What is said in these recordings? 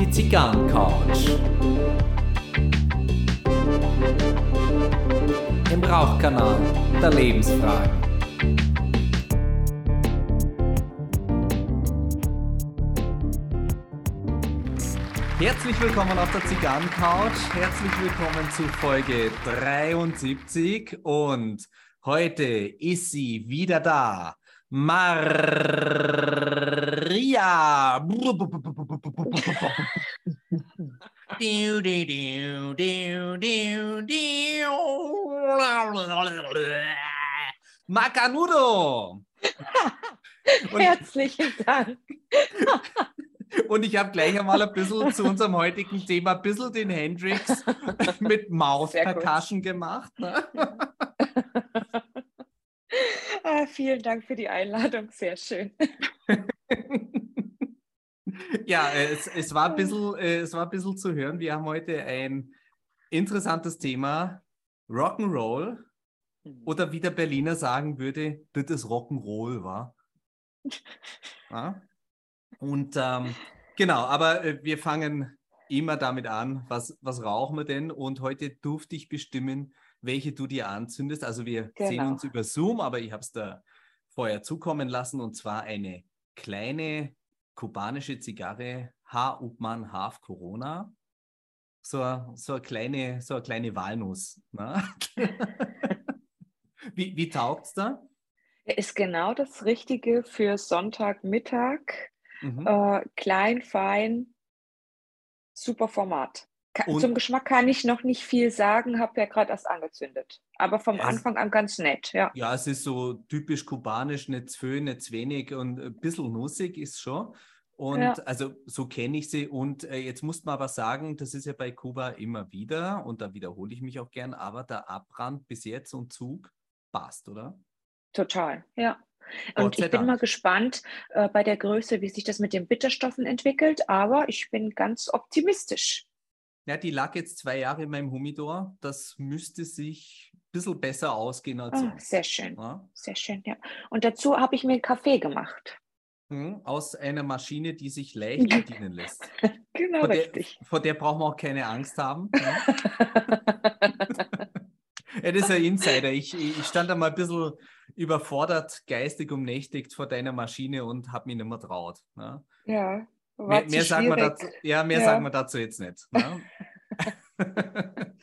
Die Zigarrencouch. Im Rauchkanal der Lebensfragen. Herzlich willkommen auf der Zigarrencouch. Herzlich willkommen zu Folge 73. Und heute ist sie wieder da. Maria. Macanudo. Herzlichen Dank. Und ich habe gleich einmal ein bisschen zu unserem heutigen Thema ein bisschen den Hendrix mit Mouth Percussion gemacht. Ne? ah, vielen Dank für die Einladung, sehr schön. ja, es, es, war ein bisschen, äh, es war ein bisschen zu hören. Wir haben heute ein interessantes Thema, Rock'n'Roll. Mhm. Oder wie der Berliner sagen würde, das ist Rock'n'Roll, war. Ja? Und ähm, genau, aber äh, wir fangen immer damit an, was, was rauchen wir denn? Und heute durfte ich bestimmen, welche du dir anzündest. Also wir genau. sehen uns über Zoom, aber ich habe es da vorher zukommen lassen und zwar eine kleine kubanische Zigarre, H. Upmann Half Corona. So, so, eine kleine, so eine kleine Walnuss. Ne? wie wie taugt es da? Ist genau das Richtige für Sonntagmittag. Mhm. Äh, klein, fein, super Format. Ka zum Geschmack kann ich noch nicht viel sagen, habe ja gerade erst angezündet. Aber vom Anfang an ganz nett, ja. Ja, es ist so typisch kubanisch, nicht zu viel, nicht zu wenig und ein bisschen nussig ist schon. Und ja. also so kenne ich sie. Und äh, jetzt muss man aber sagen, das ist ja bei Kuba immer wieder, und da wiederhole ich mich auch gern, aber der Abbrand bis jetzt und Zug passt, oder? Total, ja. Und ich bin mal gespannt äh, bei der Größe, wie sich das mit den Bitterstoffen entwickelt, aber ich bin ganz optimistisch. Ja, die lag jetzt zwei Jahre in meinem Humidor. Das müsste sich ein bisschen besser ausgehen als sonst. Sehr schön, ja? sehr schön, ja. Und dazu habe ich mir einen Kaffee gemacht. Hm, aus einer Maschine, die sich leicht bedienen lässt. genau, vor richtig. Der, vor der brauchen wir auch keine Angst haben. Ja? Ja, das ist ein Insider. Ich, ich stand da mal ein bisschen überfordert, geistig umnächtigt vor deiner Maschine und habe mich nicht mehr traut. Ne? Ja, mehr, mehr sagen wir dazu, ja, mehr sagen wir dazu jetzt nicht. Ne?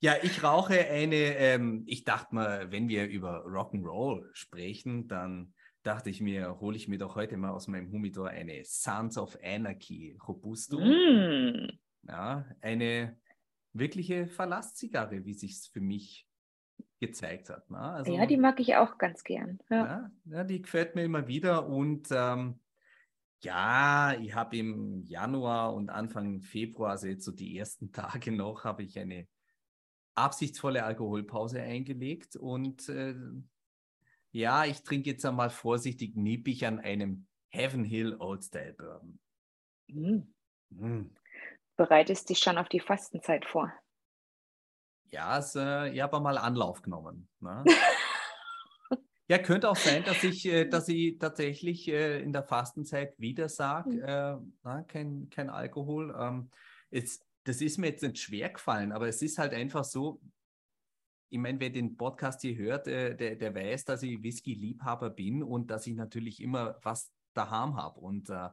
ja, ich rauche eine, ähm, ich dachte mal, wenn wir über Rock'n'Roll sprechen, dann dachte ich mir, hole ich mir doch heute mal aus meinem Humidor eine Sons of Anarchy Robusto. Mm. Ja, eine wirkliche Verlasszigarre, wie sich es für mich gezeigt hat. Ne? Also, ja, die mag ich auch ganz gern. Ja, ja, ja die gefällt mir immer wieder und ähm, ja, ich habe im Januar und Anfang Februar, also jetzt so die ersten Tage noch, habe ich eine absichtsvolle Alkoholpause eingelegt und äh, ja, ich trinke jetzt einmal vorsichtig nippig an einem Heaven Hill Old Style Bourbon. Mm. Mm. Bereitest dich schon auf die Fastenzeit vor? Ja, es, äh, ich habe mal Anlauf genommen. Ne? ja, könnte auch sein, dass ich, äh, dass ich tatsächlich äh, in der Fastenzeit wieder sage, mhm. äh, kein, kein Alkohol. Ähm, es, das ist mir jetzt nicht schwer gefallen, aber es ist halt einfach so, ich meine, wer den Podcast hier hört, äh, der, der weiß, dass ich Whisky-Liebhaber bin und dass ich natürlich immer was daheim habe. Und äh,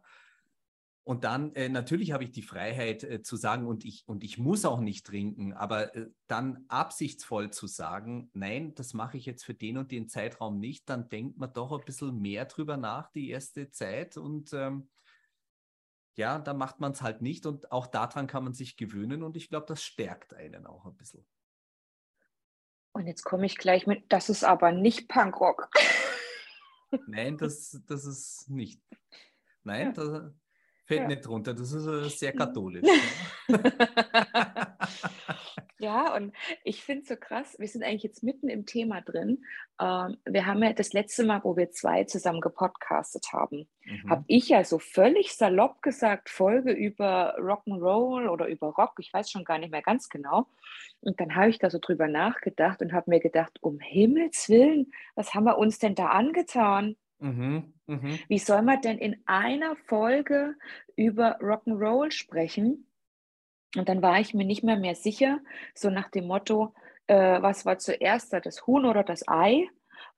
und dann äh, natürlich habe ich die Freiheit äh, zu sagen, und ich, und ich muss auch nicht trinken, aber äh, dann absichtsvoll zu sagen, nein, das mache ich jetzt für den und den Zeitraum nicht, dann denkt man doch ein bisschen mehr drüber nach die erste Zeit und ähm, ja, dann macht man es halt nicht und auch daran kann man sich gewöhnen und ich glaube, das stärkt einen auch ein bisschen. Und jetzt komme ich gleich mit, das ist aber nicht Punkrock. Nein, das, das ist nicht. Nein, ja. das, Fällt ja. nicht drunter, das ist äh, sehr katholisch. ja, und ich finde es so krass, wir sind eigentlich jetzt mitten im Thema drin. Ähm, wir haben ja das letzte Mal, wo wir zwei zusammen gepodcastet haben, mhm. habe ich ja so völlig salopp gesagt, Folge über Rock'n'Roll oder über Rock, ich weiß schon gar nicht mehr ganz genau. Und dann habe ich da so drüber nachgedacht und habe mir gedacht, um Himmels Willen, was haben wir uns denn da angetan? Mhm, mh. Wie soll man denn in einer Folge über Rock'n'Roll sprechen? Und dann war ich mir nicht mehr mehr sicher, so nach dem Motto, äh, was war zuerst das Huhn oder das Ei?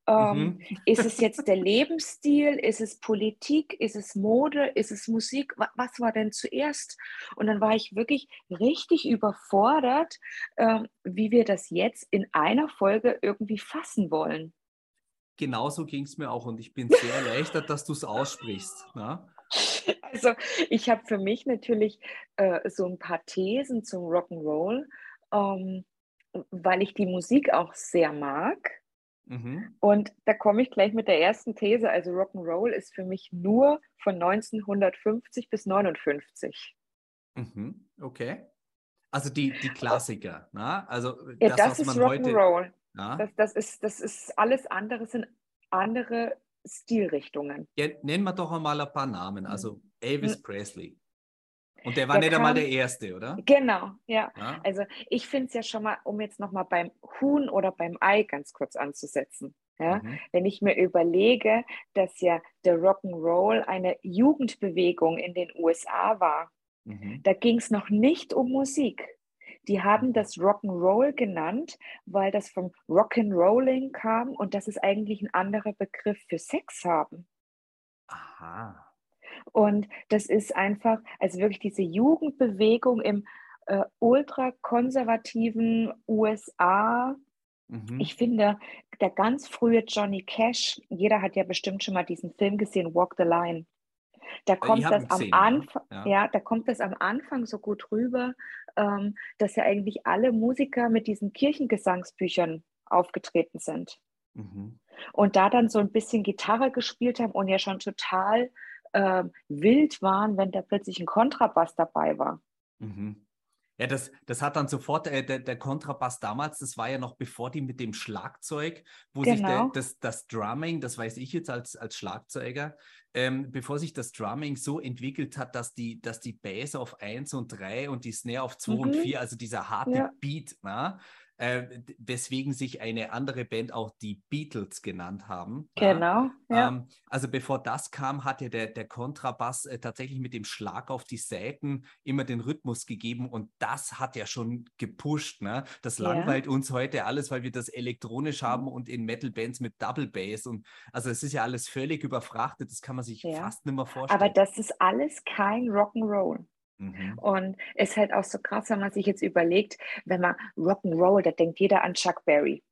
Ähm, mhm. Ist es jetzt der Lebensstil? Ist es Politik? Ist es Mode? Ist es Musik? Was war denn zuerst? Und dann war ich wirklich richtig überfordert, äh, wie wir das jetzt in einer Folge irgendwie fassen wollen. Genauso ging es mir auch und ich bin sehr erleichtert, dass du es aussprichst. Na? Ne? Also ich habe für mich natürlich äh, so ein paar Thesen zum Rock'n'Roll, ähm, weil ich die Musik auch sehr mag. Mhm. Und da komme ich gleich mit der ersten These. Also Rock'n'Roll ist für mich nur von 1950 bis 59. Mhm. Okay. Also die, die Klassiker, ne? Also das, ja, das ist Rock'n'Roll. Ja? Das, das, ist, das ist alles andere, sind andere Stilrichtungen. Ja, nennen wir doch einmal ein paar Namen. Also Elvis mhm. Presley. Und der war der nicht kam, einmal der Erste, oder? Genau, ja. ja? Also ich finde es ja schon mal, um jetzt nochmal beim Huhn oder beim Ei ganz kurz anzusetzen. Ja? Mhm. Wenn ich mir überlege, dass ja der Rock'n'Roll eine Jugendbewegung in den USA war, mhm. da ging es noch nicht um Musik. Die haben das Rock'n'Roll genannt, weil das vom Rock'n'Rolling kam und das ist eigentlich ein anderer Begriff für Sex haben. Aha. Und das ist einfach, also wirklich diese Jugendbewegung im äh, ultrakonservativen USA. Mhm. Ich finde, der ganz frühe Johnny Cash, jeder hat ja bestimmt schon mal diesen Film gesehen, Walk the Line. Da kommt das am Anfang, ja. ja. da kommt das am Anfang so gut rüber, ähm, dass ja eigentlich alle Musiker mit diesen Kirchengesangsbüchern aufgetreten sind. Mhm. Und da dann so ein bisschen Gitarre gespielt haben und ja schon total äh, wild waren, wenn da plötzlich ein Kontrabass dabei war. Mhm. Ja, das, das hat dann sofort, äh, der, der Kontrabass damals, das war ja noch bevor die mit dem Schlagzeug, wo genau. sich der, genau. das, das Drumming, das weiß ich jetzt als, als Schlagzeuger, ähm, bevor sich das Drumming so entwickelt hat, dass die, dass die Bass auf 1 und 3 und die Snare auf 2 mhm. und 4, also dieser harte ja. Beat, na, äh, weswegen sich eine andere Band auch die Beatles genannt haben. Genau. Ja. Ähm, also bevor das kam, hatte der, der Kontrabass äh, tatsächlich mit dem Schlag auf die Saiten immer den Rhythmus gegeben und das hat ja schon gepusht. Ne? Das ja. langweilt uns heute alles, weil wir das elektronisch mhm. haben und in Metal-Bands mit Double Bass und also es ist ja alles völlig überfrachtet, das kann man sich ja. fast nicht mehr vorstellen. Aber das ist alles kein Rock'n'Roll. Mhm. Und es ist halt auch so krass, wenn man sich jetzt überlegt, wenn man Rock'n'Roll, da denkt jeder an Chuck Berry.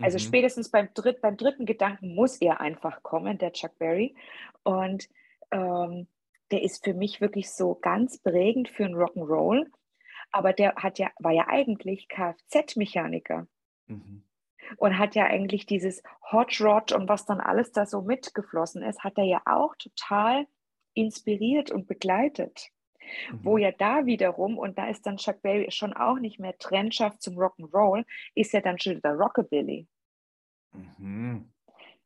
Also mhm. spätestens beim, dritt, beim dritten Gedanken muss er einfach kommen, der Chuck Berry. Und ähm, der ist für mich wirklich so ganz prägend für einen Rock'n'Roll. Aber der hat ja, war ja eigentlich Kfz-Mechaniker. Mhm. Und hat ja eigentlich dieses Hot Rod und was dann alles da so mitgeflossen ist, hat er ja auch total inspiriert und begleitet. Mhm. Wo ja da wiederum, und da ist dann Chuck Berry schon auch nicht mehr Trendschaft zum Rock'n'Roll, ist ja dann schon wieder Rockabilly. Mhm.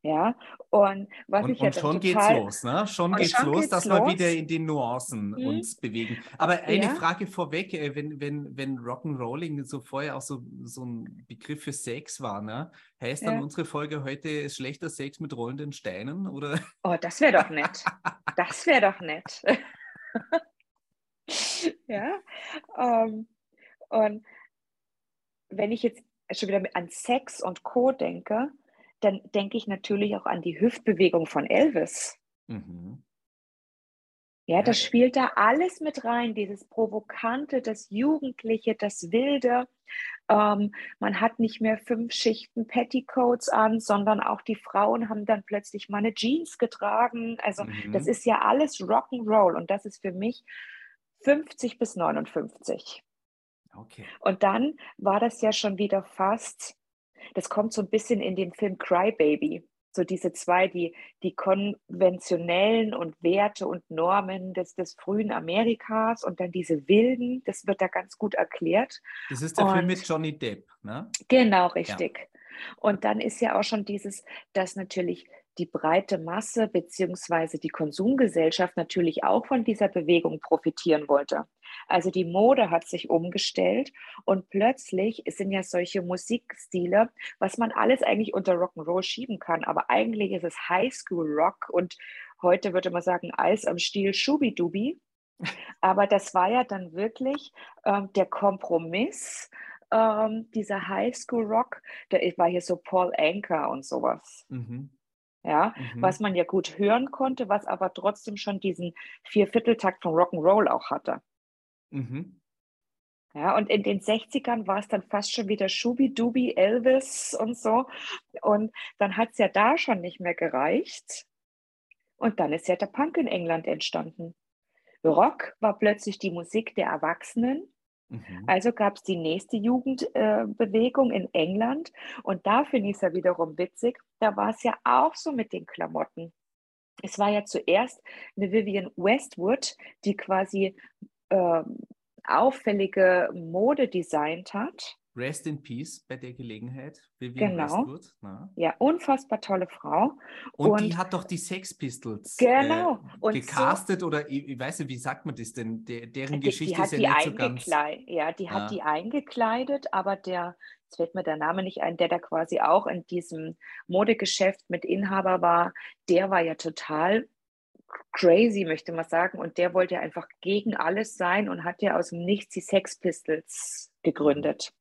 Ja, und was und, ich ja und schon geht's los, ne? Schon geht's schon los, geht's dass los. wir wieder in den Nuancen mhm. uns bewegen. Aber eine ja. Frage vorweg, äh, wenn, wenn, wenn Rock'n'Rolling so vorher auch so, so ein Begriff für Sex war, ne? Heißt dann ja. unsere Folge heute schlechter Sex mit rollenden Steinen? Oder? Oh, das wäre doch nett. das wäre doch nett. ja. Ähm, und wenn ich jetzt schon wieder an Sex und Co. denke, dann denke ich natürlich auch an die Hüftbewegung von Elvis. Mhm. Ja, das spielt da alles mit rein, dieses Provokante, das Jugendliche, das Wilde. Ähm, man hat nicht mehr fünf Schichten Petticoats an, sondern auch die Frauen haben dann plötzlich mal eine Jeans getragen. Also mhm. das ist ja alles Rock'n'Roll und das ist für mich 50 bis 59. Okay. Und dann war das ja schon wieder fast, das kommt so ein bisschen in den Film Cry Baby. So diese zwei, die, die konventionellen und Werte und Normen des, des frühen Amerikas und dann diese wilden, das wird da ganz gut erklärt. Das ist der und, Film mit Johnny Depp, ne? Genau, richtig. Ja. Und dann ist ja auch schon dieses, dass natürlich die breite Masse beziehungsweise die Konsumgesellschaft natürlich auch von dieser Bewegung profitieren wollte. Also die Mode hat sich umgestellt und plötzlich sind ja solche Musikstile, was man alles eigentlich unter Rock'n'Roll schieben kann, aber eigentlich ist es Highschool Rock und heute würde man sagen Eis am Stiel Schubidubi. Aber das war ja dann wirklich ähm, der Kompromiss ähm, dieser Highschool Rock. Da war hier so Paul Anker und sowas. Mhm ja, mhm. was man ja gut hören konnte, was aber trotzdem schon diesen Viervierteltakt von Rock'n'Roll auch hatte. Mhm. Ja, und in den 60ern war es dann fast schon wieder Schubi-Dubi, Elvis und so. Und dann hat es ja da schon nicht mehr gereicht. Und dann ist ja der Punk in England entstanden. Rock war plötzlich die Musik der Erwachsenen Mhm. Also gab es die nächste Jugendbewegung äh, in England und da finde ich es ja wiederum witzig. Da war es ja auch so mit den Klamotten. Es war ja zuerst eine Vivian Westwood, die quasi äh, auffällige Mode designt hat. Rest in Peace bei der Gelegenheit, Vivian genau. Westwood. Na? Ja, unfassbar tolle Frau. Und, und, die hat doch die Sex Pistols genau. äh, gecastet so, oder ich, ich, weiß nicht, wie sagt man das denn? Der, deren die, Geschichte die ist ja nicht so ganz... Ja, die hat ah. die eingekleidet, aber der, jetzt fällt mir der Name nicht ein, der da quasi auch in diesem Modegeschäft mit Inhaber war, der war ja total crazy, möchte man sagen. Und der wollte ja einfach gegen alles sein und hat ja aus dem Nichts die Sex Pistols gegründet.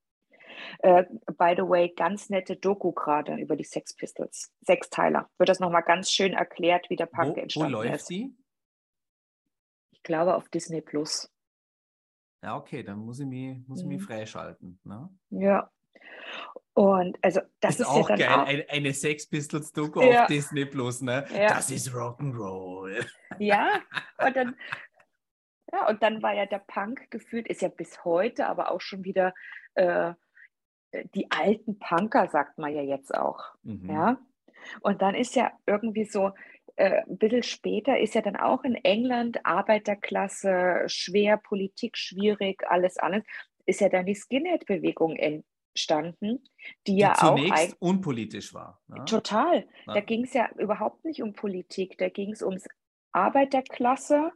Äh, by the way, ganz nette Doku gerade über die Sex Pistols. Sechsteiler. Wird das nochmal ganz schön erklärt, wie der Punk wo, entstanden wo läuft ist. Die? Ich glaube auf Disney Plus. Ja, okay, dann muss ich mich, muss ich mich mhm. freischalten. Ne? Ja. Und also das ist, ist auch ja geil, auch, eine, eine Sex Pistols Doku ja. auf Disney Plus, ne? Ja. Das ist Rock'n'Roll. Ja, und dann, ja, und dann war ja der Punk gefühlt, ist ja bis heute, aber auch schon wieder äh, die alten Punker, sagt man ja jetzt auch. Mhm. Ja? Und dann ist ja irgendwie so, äh, ein bisschen später ist ja dann auch in England Arbeiterklasse schwer, Politik schwierig, alles, alles, ist ja dann die Skinhead-Bewegung entstanden, die, die ja zunächst auch unpolitisch war. Ne? Total. Ja. Da ging es ja überhaupt nicht um Politik, da ging es ums Arbeiterklasse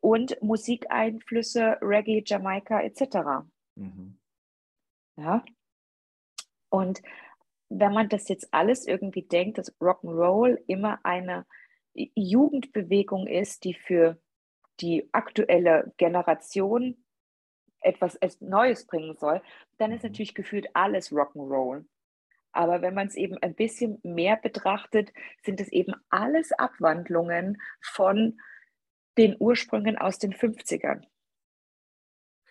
und Musikeinflüsse, Reggae, Jamaika etc. Mhm. Ja, und wenn man das jetzt alles irgendwie denkt, dass Rock'n'Roll immer eine Jugendbewegung ist, die für die aktuelle Generation etwas Neues bringen soll, dann ist mhm. natürlich gefühlt alles Rock'n'Roll. Aber wenn man es eben ein bisschen mehr betrachtet, sind es eben alles Abwandlungen von den Ursprüngen aus den 50ern.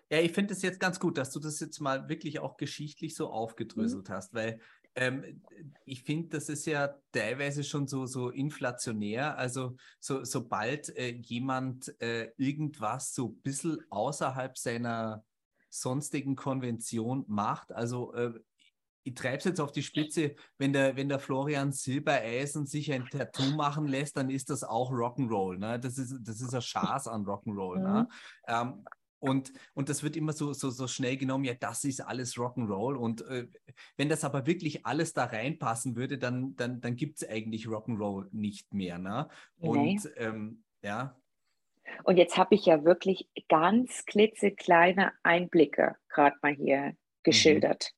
Ja, ich finde es jetzt ganz gut, dass du das jetzt mal wirklich auch geschichtlich so aufgedröselt mhm. hast, weil ähm, ich finde, das ist ja teilweise schon so, so inflationär. Also so, sobald äh, jemand äh, irgendwas so ein bisschen außerhalb seiner sonstigen Konvention macht, also äh, ich treibe es jetzt auf die Spitze, wenn der, wenn der Florian Silbereisen sich ein Tattoo machen lässt, dann ist das auch Rock'n'Roll. Ne? Das, ist, das ist ein Schaß an Rock'n'Roll. Ne? Mhm. Ne? Ähm, und, und das wird immer so, so, so schnell genommen, ja, das ist alles Rock'n'Roll. Und äh, wenn das aber wirklich alles da reinpassen würde, dann, dann, dann gibt es eigentlich Rock'n'Roll nicht mehr. Ne? Und nee. ähm, ja. Und jetzt habe ich ja wirklich ganz klitzekleine Einblicke gerade mal hier mhm. geschildert.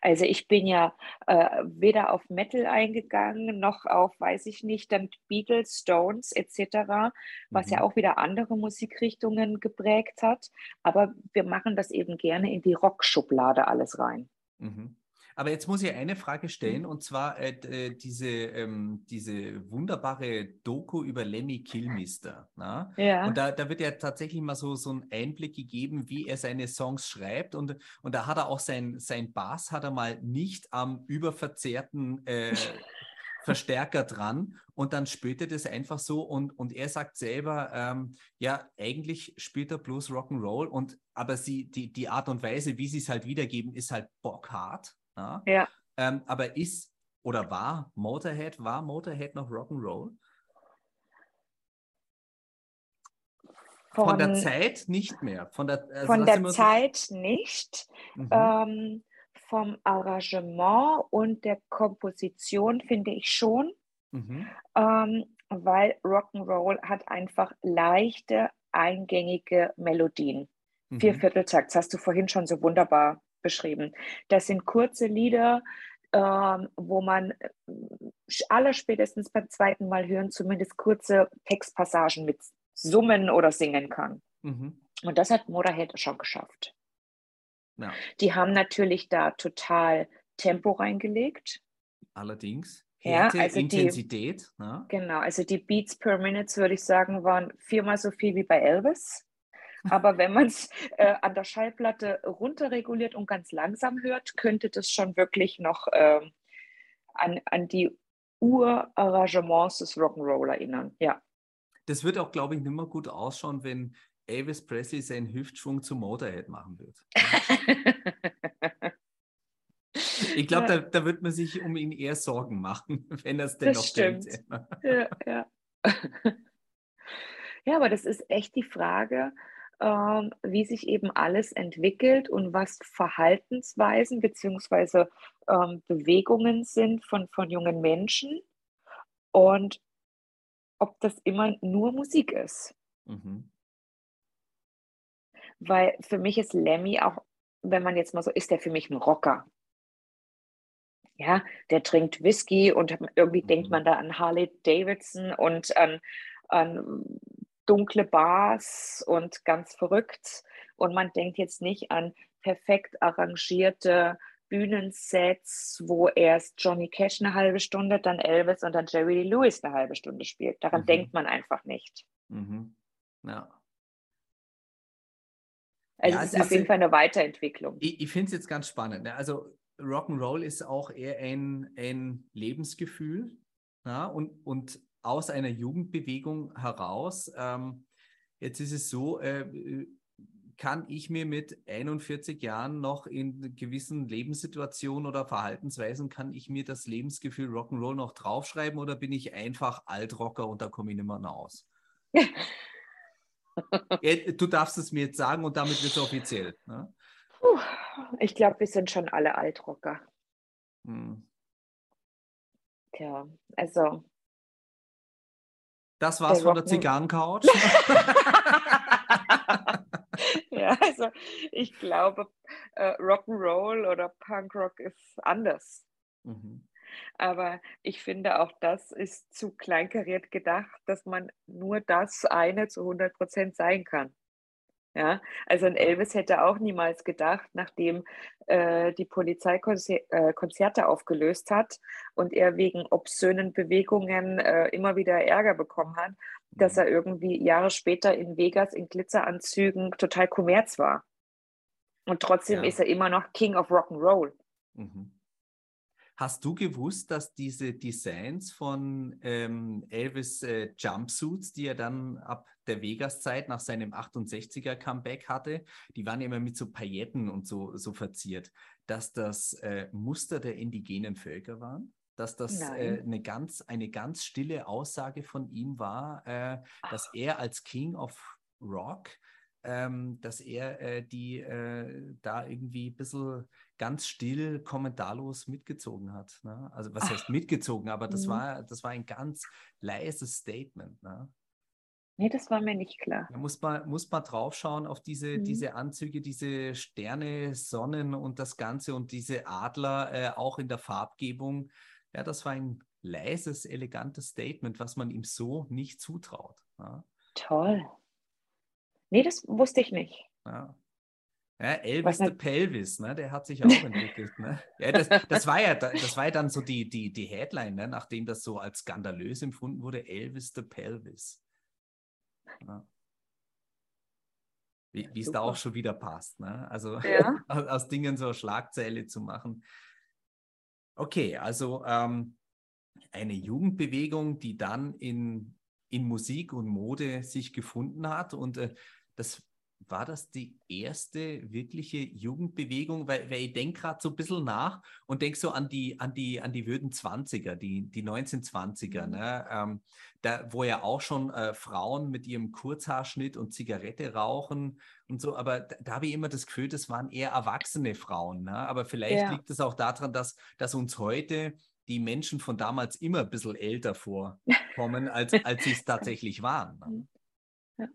Also ich bin ja äh, weder auf Metal eingegangen, noch auf, weiß ich nicht, dann Beatles, Stones etc., was mhm. ja auch wieder andere Musikrichtungen geprägt hat. Aber wir machen das eben gerne in die Rockschublade alles rein. Mhm. Aber jetzt muss ich eine Frage stellen, mhm. und zwar äh, äh, diese, ähm, diese wunderbare Doku über Lemmy Kilmister. Na? Ja. Und da, da wird ja tatsächlich mal so, so ein Einblick gegeben, wie er seine Songs schreibt. Und, und da hat er auch sein, sein Bass hat er mal nicht am überverzerrten äh, Verstärker dran und dann spielt er das einfach so und, und er sagt selber, ähm, ja, eigentlich spielt er bloß Rock'n'Roll und aber sie, die, die Art und Weise, wie sie es halt wiedergeben, ist halt bockhart. Ja. ja. Ähm, aber ist oder war Motorhead, war Motorhead noch Rock'n'Roll? Von, von, der Zeit nicht mehr. Von der, also von der Zeit so nicht. Mhm. Ähm, vom Arrangement und der Komposition finde ich schon. mhm. ähm, weil Rock'n'Roll hat einfach leichte, eingängige Melodien. Mhm. Viervierteltakt, das hast du vorhin schon so wunderbar beschrieben. Das sind kurze Lieder, ähm, wo man äh, allerspätestens beim zweiten Mal hören zumindest kurze Textpassagen mit summen oder singen kann. Mhm. Und das hat Motorhead schon geschafft. Ja. Die haben natürlich da total Tempo reingelegt. Allerdings. Härte, ja, also Intensität. Die, ne? Genau, also die Beats per Minute, würde ich sagen, waren viermal so viel wie bei Elvis. Aber wenn man es äh, an der Schallplatte runterreguliert und ganz langsam hört, könnte das schon wirklich noch äh, an, an die Urarrangements des Rock'n'Roll erinnern. Ja. Das wird auch, glaube ich, nicht mehr gut ausschauen, wenn Elvis Presley seinen Hüftschwung zu Motorhead machen wird. ich glaube, da, da, wird man sich um ihn eher Sorgen machen, wenn er es denn das noch stimmt. denkt. Ja, ja. ja, aber das ist echt die Frage, ähm, wie sich eben alles entwickelt und was Verhaltensweisen bzw. Ähm, Bewegungen sind von, von jungen Menschen und ob das immer nur Musik ist. Mhm. Weil für mich ist Lemmy auch, wenn man jetzt mal so ist, der für mich ein Rocker. Ja, der trinkt Whisky und irgendwie mhm. denkt man da an Harley Davidson und an, an dunkle Bars und ganz verrückt. Und man denkt jetzt nicht an perfekt arrangierte Bühnensets, wo erst Johnny Cash eine halbe Stunde, dann Elvis und dann Jerry Lee Lewis eine halbe Stunde spielt. Daran mhm. denkt man einfach nicht. Mhm. Ja. Also ja, es ist auf jeden Fall eine Weiterentwicklung. Ich, ich finde es jetzt ganz spannend. Ne? Also Rock'n'Roll ist auch eher ein, ein Lebensgefühl. Ja? Und, und aus einer Jugendbewegung heraus. Ähm, jetzt ist es so, äh, kann ich mir mit 41 Jahren noch in gewissen Lebenssituationen oder Verhaltensweisen, kann ich mir das Lebensgefühl Rock'n'Roll noch draufschreiben oder bin ich einfach Altrocker und da komme ich nicht mehr aus? du darfst es mir jetzt sagen und damit wird es offiziell. Ne? ich glaube, wir sind schon alle Altrocker. Hm. Tja, also das war's der von der Zigarrencouch. ja, also ich glaube, äh, Rock'n'Roll oder Punkrock ist anders. Mhm. Aber ich finde, auch das ist zu kleinkariert gedacht, dass man nur das eine zu 100 Prozent sein kann. Ja, also ein Elvis hätte auch niemals gedacht, nachdem äh, die Polizei äh, Konzerte aufgelöst hat und er wegen obszönen Bewegungen äh, immer wieder Ärger bekommen hat, dass mhm. er irgendwie Jahre später in Vegas in Glitzeranzügen total kommerz war. Und trotzdem ja. ist er immer noch King of Rock'n'Roll. Mhm. Hast du gewusst, dass diese Designs von ähm, Elvis äh, Jumpsuits, die er dann ab der Vegas-Zeit nach seinem 68er Comeback hatte, die waren immer mit so Pailletten und so, so verziert, dass das äh, Muster der indigenen Völker waren? Dass das äh, eine, ganz, eine ganz stille Aussage von ihm war, äh, dass er als King of Rock ähm, dass er äh, die äh, da irgendwie ein bisschen ganz still, kommentarlos mitgezogen hat. Ne? Also was heißt mitgezogen, aber das, mhm. war, das war ein ganz leises Statement. Ne? Nee, das war mir nicht klar. Da muss man, muss man draufschauen auf diese, mhm. diese Anzüge, diese Sterne, Sonnen und das Ganze und diese Adler äh, auch in der Farbgebung. Ja, das war ein leises, elegantes Statement, was man ihm so nicht zutraut. Ja? Toll. Nee, das wusste ich nicht. Ja. Ja, Elvis the Pelvis, ne? der hat sich auch entwickelt. Ne? Ja, das, das, war ja, das war ja dann so die, die, die Headline, ne? nachdem das so als skandalös empfunden wurde, Elvis the Pelvis. Ja. Wie es da auch schon wieder passt. Ne? Also ja. aus, aus, Dingen so eine Schlagzeile zu machen. Okay, also ähm, eine Jugendbewegung, die dann in, in Musik und Mode sich gefunden hat und äh, das war das die erste wirkliche Jugendbewegung? Weil, weil ich denke gerade so ein bisschen nach und denke so an die, an die, an die würden 20er, die, die 1920er, mhm. ne? Ähm, da, wo ja auch schon äh, Frauen mit ihrem Kurzhaarschnitt und Zigarette rauchen und so, aber da, da habe ich immer das Gefühl, das waren eher erwachsene Frauen. Ne? Aber vielleicht ja. liegt es auch daran, dass, dass uns heute die Menschen von damals immer ein bisschen älter vorkommen, als, als sie es tatsächlich waren. Ja.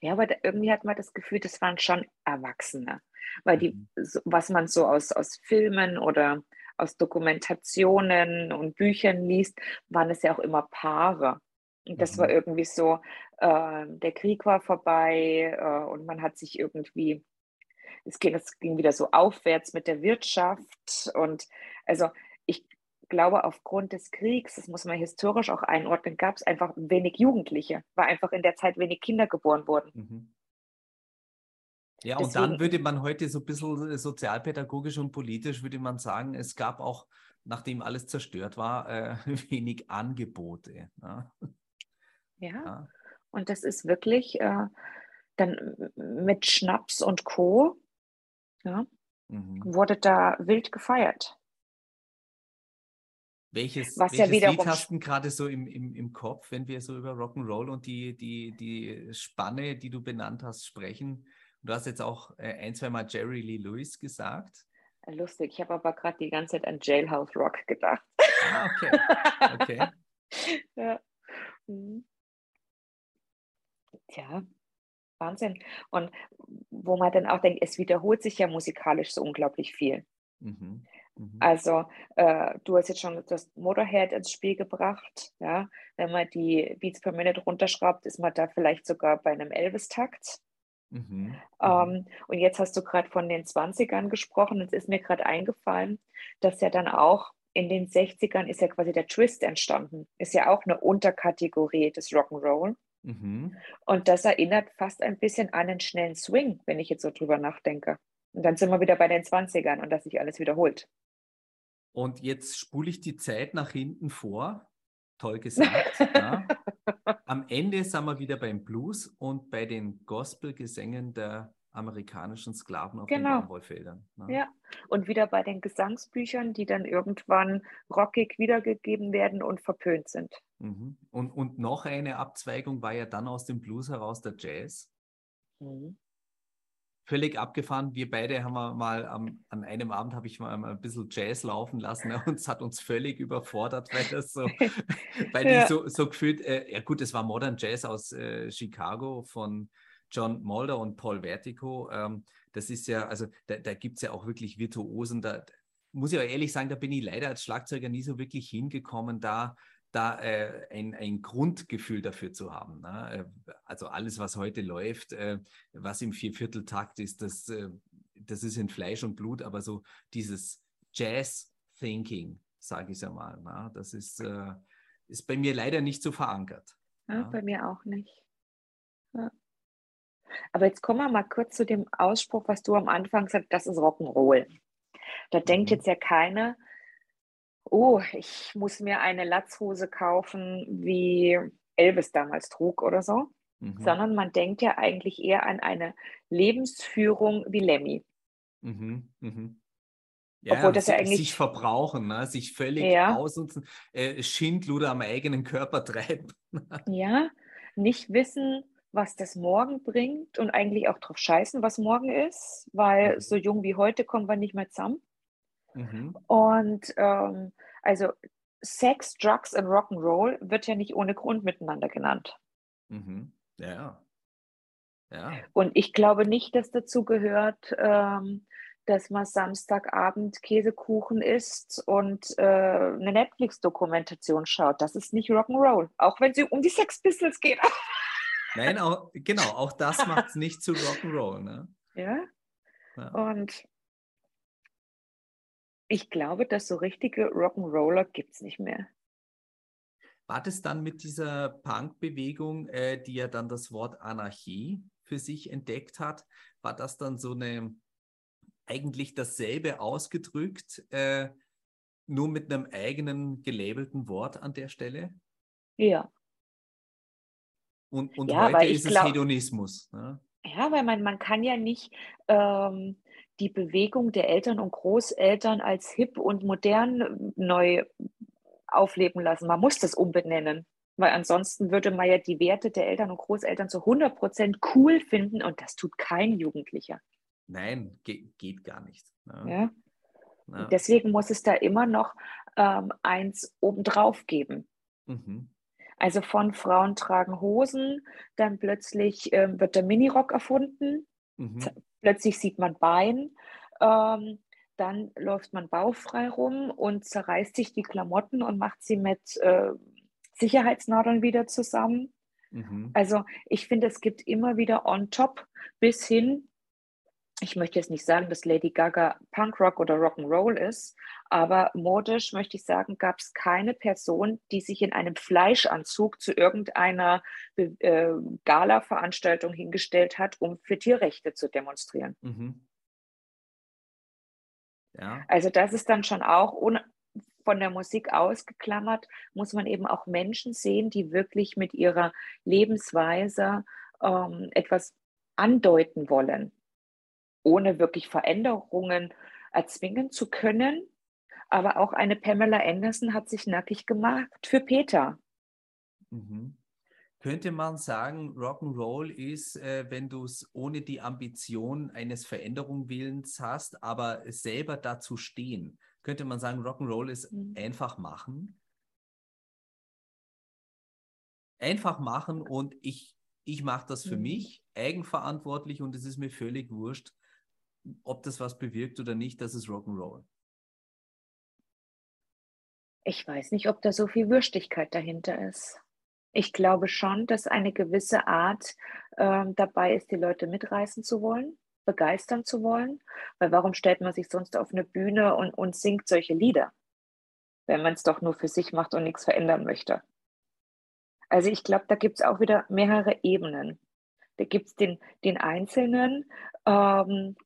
ja, aber da, irgendwie hat man das Gefühl, das waren schon Erwachsene. Weil die, mhm. was man so aus, aus Filmen oder aus Dokumentationen und Büchern liest, waren es ja auch immer Paare. Und das mhm. war irgendwie so, äh, der Krieg war vorbei äh, und man hat sich irgendwie, es ging, es ging wieder so aufwärts mit der Wirtschaft. Und also ich glaube, aufgrund des Kriegs, das muss man historisch auch einordnen, gab es einfach wenig Jugendliche, weil einfach in der Zeit wenig Kinder geboren wurden. Mhm. Ja, Deswegen, und dann würde man heute so ein bisschen sozialpädagogisch und politisch, würde man sagen, es gab auch, nachdem alles zerstört war, äh, wenig Angebote. Ne? Ja. ja. und das ist wirklich äh, dann mit Schnaps und Co. Ja, mhm. wurde da wild gefeiert. Welches, Was welches ja Lied hast du gerade so im, im, im Kopf, wenn wir so über Rock'n'Roll und die, die, die Spanne, die du benannt hast, sprechen? Du hast jetzt auch äh, ein, zwei Mal Jerry Lee Lewis gesagt. Lustig, ich habe aber gerade die ganze Zeit an Jailhouse Rock gedacht. Ah, okay. okay. ja. Mhm. Tja, Wahnsinn. Und wo man dann auch denkt, es wiederholt sich ja musikalisch so unglaublich viel. Mhm. Mhm. Also äh, du hast jetzt schon das Motorhead ins Spiel gebracht. Ja? Wenn man die Beats per Minute runterschraubt, ist man da vielleicht sogar bei einem Elvis-Takt. Mhm. mhm. Ähm, und jetzt hast du gerade von den 20ern gesprochen. Es ist mir gerade eingefallen, dass ja dann auch in den 60ern ist ja quasi der Twist entstanden. Ist ja auch eine Unterkategorie des Rock'n'Roll. Mhm. Und das erinnert fast ein bisschen an einen schnellen Swing, wenn ich jetzt so drüber nachdenke. Und dann sind wir wieder bei den 20ern und dass sich alles wiederholt. Und jetzt spule ich die Zeit nach hinten vor toll gesagt. ja. Am Ende sind wir wieder beim Blues und bei den Gospelgesängen der amerikanischen Sklaven auf genau. den Baumwollfeldern. Ne? Ja, und wieder bei den Gesangsbüchern, die dann irgendwann rockig wiedergegeben werden und verpönt sind. Mhm. Und, und noch eine Abzweigung war ja dann aus dem Blues heraus der Jazz. Mhm völlig abgefahren. Wir beide haben mal am, an einem Abend habe ich mal ein bisschen Jazz laufen lassen und es hat uns völlig überfordert, weil das so, weil ja. die so, so gefühlt, äh, ja gut, es war Modern Jazz aus äh, Chicago von John Mulder und Paul Vertigo. Ähm, das ist ja, also da, da gibt es ja auch wirklich Virtuosen. Da muss ich auch ehrlich sagen, da bin ich leider als Schlagzeuger nie so wirklich hingekommen, da da äh, ein, ein Grundgefühl dafür zu haben. Ne? Äh, also alles, was heute läuft, äh, was im Viervierteltakt ist, das, äh, das ist in Fleisch und Blut, aber so dieses Jazz-Thinking, sage ich es einmal, ne? das ist, äh, ist bei mir leider nicht so verankert. Ja, Bei mir auch nicht. Ja. Aber jetzt kommen wir mal kurz zu dem Ausspruch, was du am Anfang sagst, das ist Rock'n'Roll. Da mhm. denkt jetzt ja keiner, oh, ich muss mir eine Latzhose kaufen, wie Elvis damals trug oder so, mhm. sondern man denkt ja eigentlich eher an eine Lebensführung wie Lemmy. Mhm. Mhm. Ja, Obwohl das ja eigentlich sich verbrauchen, ne? sich völlig ja. ausnutzen, äh, Schindluder am eigenen Körper treiben. ja, nicht wissen, was das morgen bringt und eigentlich auch drauf scheißen, was morgen ist, weil mhm. so jung wie heute kommen wir nicht mehr zusammen. Mhm. Und ähm, also Sex, Drugs und Rock'n'Roll wird ja nicht ohne Grund miteinander genannt. Mhm. Ja. ja. Und ich glaube nicht, dass dazu gehört, ähm, dass man Samstagabend Käsekuchen isst und äh, eine Netflix-Dokumentation schaut. Das ist nicht Rock'n'Roll, auch wenn sie um die Sex Pistols geht. Nein, auch, genau, auch das macht es nicht zu Rock'n'Roll. Ne? Ja? ja. Und ich glaube, dass so richtige Rock'n'Roller gibt es nicht mehr. War das dann mit dieser Punk-Bewegung, äh, die ja dann das Wort Anarchie für sich entdeckt hat, war das dann so eine eigentlich dasselbe ausgedrückt, äh, nur mit einem eigenen gelabelten Wort an der Stelle? Ja. Und, und ja, heute ist glaub, es Hedonismus. Ne? Ja, weil man, man kann ja nicht ähm, die Bewegung der Eltern und Großeltern als hip und modern äh, neu aufleben lassen. Man muss das umbenennen, weil ansonsten würde man ja die Werte der Eltern und Großeltern zu 100 Prozent cool finden und das tut kein Jugendlicher. Nein, ge geht gar nicht. Ne? Ja. ja. Deswegen muss es da immer noch ähm, eins obendrauf geben. Mhm. Also von Frauen tragen Hosen, dann plötzlich ähm, wird der Minirock erfunden, mhm. plötzlich sieht man Bein, ähm, dann läuft man bauchfrei rum und zerreißt sich die Klamotten und macht sie mit äh, Sicherheitsnadeln wieder zusammen. Mhm. Also ich finde, es gibt immer wieder on top bis hin ich möchte jetzt nicht sagen, dass Lady Gaga Punkrock oder Rock'n'Roll ist, aber modisch möchte ich sagen, gab es keine Person, die sich in einem Fleischanzug zu irgendeiner äh, Gala-Veranstaltung hingestellt hat, um für Tierrechte zu demonstrieren. Mhm. Ja. Also das ist dann schon auch von der Musik ausgeklammert, muss man eben auch Menschen sehen, die wirklich mit ihrer Lebensweise ähm, etwas andeuten wollen ohne wirklich Veränderungen erzwingen zu können. Aber auch eine Pamela Anderson hat sich nackig gemacht für Peter. Mhm. Könnte man sagen, Rock'n'Roll ist, äh, wenn du es ohne die Ambition eines Veränderungswillens hast, aber selber dazu stehen. Könnte man sagen, Rock'n'Roll ist mhm. einfach machen? Einfach machen und ich, ich mache das für mhm. mich eigenverantwortlich und es ist mir völlig wurscht, ob das was bewirkt oder nicht, das ist Rock'n'Roll. Ich weiß nicht, ob da so viel Würstigkeit dahinter ist. Ich glaube schon, dass eine gewisse Art äh, dabei ist, die Leute mitreißen zu wollen, begeistern zu wollen. Weil warum stellt man sich sonst auf eine Bühne und, und singt solche Lieder, wenn man es doch nur für sich macht und nichts verändern möchte? Also ich glaube, da gibt es auch wieder mehrere Ebenen. Da gibt es den, den Einzelnen, ähm,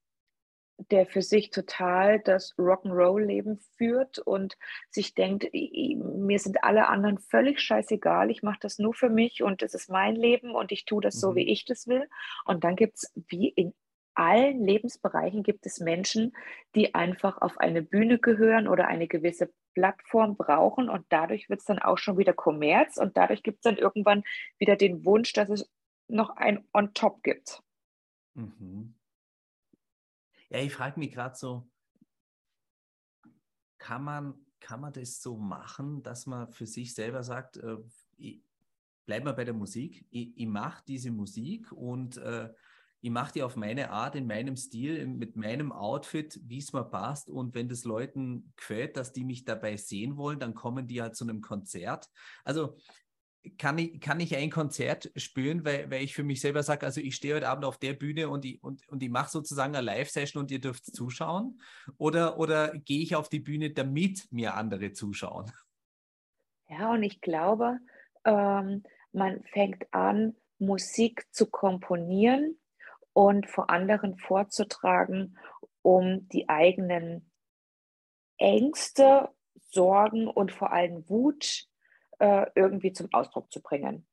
der für sich total das Rock'n'Roll-Leben führt und sich denkt, mir sind alle anderen völlig scheißegal, ich mache das nur für mich und es ist mein Leben und ich tue das mhm. so, wie ich das will. Und dann gibt es, wie in allen Lebensbereichen, gibt es Menschen, die einfach auf eine Bühne gehören oder eine gewisse Plattform brauchen und dadurch wird es dann auch schon wieder Kommerz und dadurch gibt es dann irgendwann wieder den Wunsch, dass es noch ein On-Top gibt. Mhm. Ja, ich frage mich gerade so, kann man, kann man das so machen, dass man für sich selber sagt, äh, ich, bleib mal bei der Musik, ich, ich mache diese Musik und äh, ich mache die auf meine Art, in meinem Stil, mit meinem Outfit, wie es mir passt. Und wenn das Leuten gefällt, dass die mich dabei sehen wollen, dann kommen die halt zu einem Konzert. Also kann ich, kann ich ein Konzert spüren, weil, weil ich für mich selber sage, also ich stehe heute Abend auf der Bühne und ich, und, und ich mache sozusagen eine Live-Session und ihr dürft zuschauen? Oder, oder gehe ich auf die Bühne, damit mir andere zuschauen? Ja, und ich glaube, ähm, man fängt an, Musik zu komponieren und vor anderen vorzutragen, um die eigenen Ängste, Sorgen und vor allem Wut äh, irgendwie zum Ausdruck zu bringen.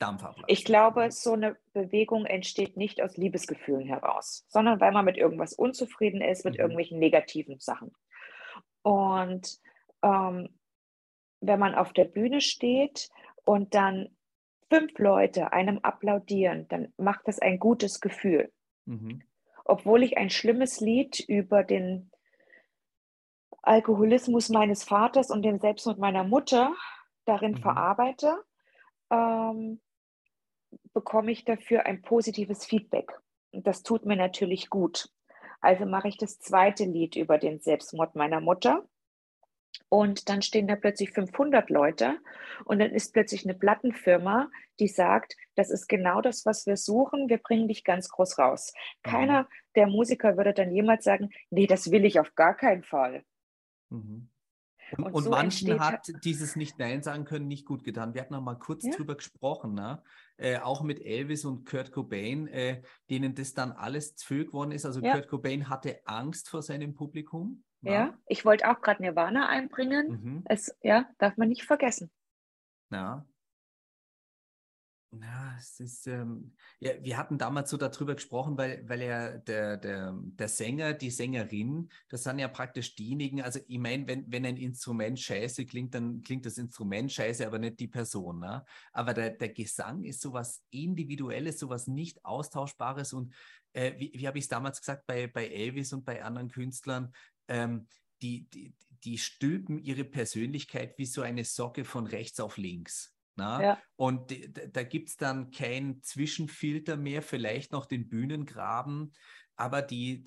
Dampfablass. Ich glaube, so eine Bewegung entsteht nicht aus Liebesgefühlen heraus, sondern weil man mit irgendwas unzufrieden ist, mit mhm. irgendwelchen negativen Sachen. Und ähm, wenn man auf der Bühne steht und dann fünf Leute einem applaudieren, dann macht das ein gutes Gefühl. Mhm. Obwohl ich ein schlimmes Lied über den Alkoholismus meines Vaters und den Selbstmord meiner Mutter darin mhm. verarbeite, ähm, bekomme ich dafür ein positives Feedback. Und das tut mir natürlich gut. Also mache ich das zweite Lied über den Selbstmord meiner Mutter. Und dann stehen da plötzlich 500 Leute und dann ist plötzlich eine Plattenfirma, die sagt, das ist genau das, was wir suchen, wir bringen dich ganz groß raus. Mhm. Keiner der Musiker würde dann jemals sagen, nee, das will ich auf gar keinen Fall. Mhm. Und, und, so manchen hat dieses Nicht-Nein sagen können nicht gut getan. Wir hatten noch mal kurz ja. drüber gesprochen, ne? Äh, auch mit Elvis und Kurt Cobain, äh, denen das dann alles zu geworden ist. Also ja. Kurt Cobain hatte Angst vor seinem Publikum. Ja, ja. ich wollte auch gerade Nirvana einbringen. Mhm. Es, ja, darf man nicht vergessen. Ja, ja, es ist, ähm, ja, wir hatten damals so darüber gesprochen, weil, weil ja der, der, der Sänger, die Sängerin, das sind ja praktisch diejenigen, also ich meine, wenn, wenn ein Instrument scheiße klingt, dann klingt das Instrument scheiße, aber nicht die Person. Ne? Aber der, der Gesang ist sowas Individuelles, sowas nicht Austauschbares und äh, wie, wie habe ich es damals gesagt bei, bei Elvis und bei anderen Künstlern, ähm, die, die, die stülpen ihre Persönlichkeit wie so eine Socke von rechts auf links. Na? Ja. Und da gibt es dann keinen Zwischenfilter mehr, vielleicht noch den Bühnengraben, aber die,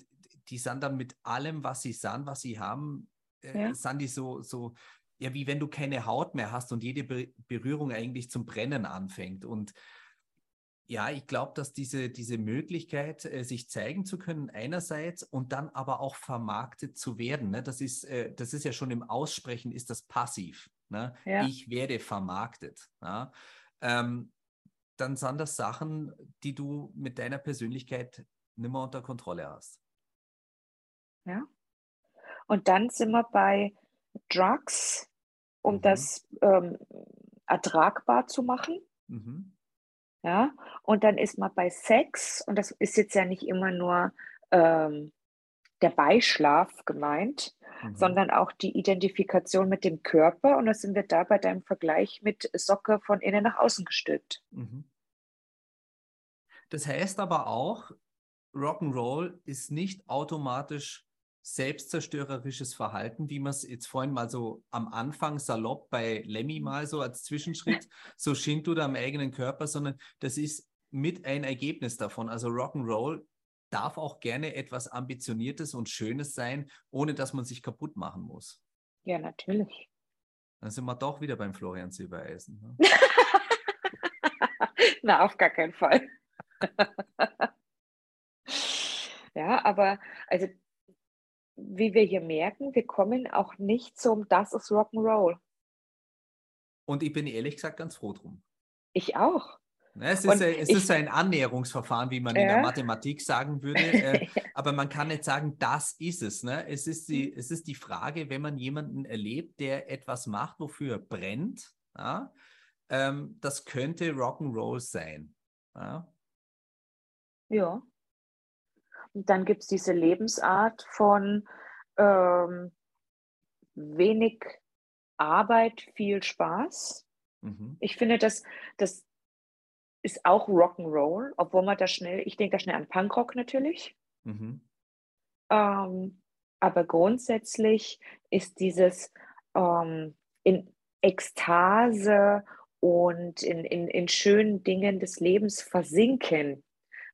die sind dann mit allem, was sie sind, was sie haben, äh, Ja. sind die so, so, ja, wie wenn du keine Haut mehr hast und jede Be Berührung eigentlich zum Brennen anfängt. Und ja, ich glaube, dass diese, diese Möglichkeit, äh, sich zeigen zu können, einerseits und dann aber auch vermarktet zu werden, ne? das, ist, äh, das ist ja schon im Aussprechen, ist das passiv. Ne? Ja. Ich werde vermarktet. Ja? Ähm, dann sind das Sachen, die du mit deiner Persönlichkeit nicht mehr unter Kontrolle hast. Ja. Und dann sind wir bei Drugs, um Mhm. das ähm, ertragbar zu machen. Mhm. Ja. Und dann ist man bei Sex, und das ist jetzt ja nicht immer nur ähm, der Beischlaf gemeint, Mhm. sondern auch die Identifikation mit dem Körper. Und da sind wir da bei deinem Vergleich mit Socke von innen nach außen gestülpt. Mhm. Das heißt aber auch, Rock'n'Roll ist nicht automatisch selbstzerstörerisches Verhalten, wie man es jetzt vorhin mal so am Anfang salopp bei Lemmy mal so als Zwischenschritt, so Shinto da am eigenen Körper, sondern das ist mit ein Ergebnis davon. Also Rock'n'Roll darf auch gerne etwas Ambitioniertes und Schönes sein, ohne dass man sich kaputt machen muss. Ja, natürlich. Dann sind wir doch wieder beim Florian Silbereisen. Ne? Na, auf gar keinen Fall. ja, aber also wie wir hier merken, wir kommen auch nicht zum Das ist Rock'n'Roll. Und ich bin ehrlich gesagt ganz froh drum. Ich auch. Ne, es ist, äh, es ich- ist ein Annäherungsverfahren, wie man in der Ja. Mathematik sagen würde. Äh, aber man kann nicht sagen, das ist es. Ne? Es, ist die, es ist die Frage, wenn man jemanden erlebt, der etwas macht, wofür er brennt, ja? ähm, das könnte Rock'n'Roll sein. Ja? Ja. Und dann gibt es diese Lebensart von ähm, wenig Arbeit, viel Spaß. Mhm. Ich finde, das, das ist auch Rock'n'Roll, obwohl man da schnell, ich denke da schnell an Punkrock natürlich. Mhm. Ähm, aber grundsätzlich ist dieses ähm, in Ekstase und in, in, in schönen Dingen des Lebens versinken,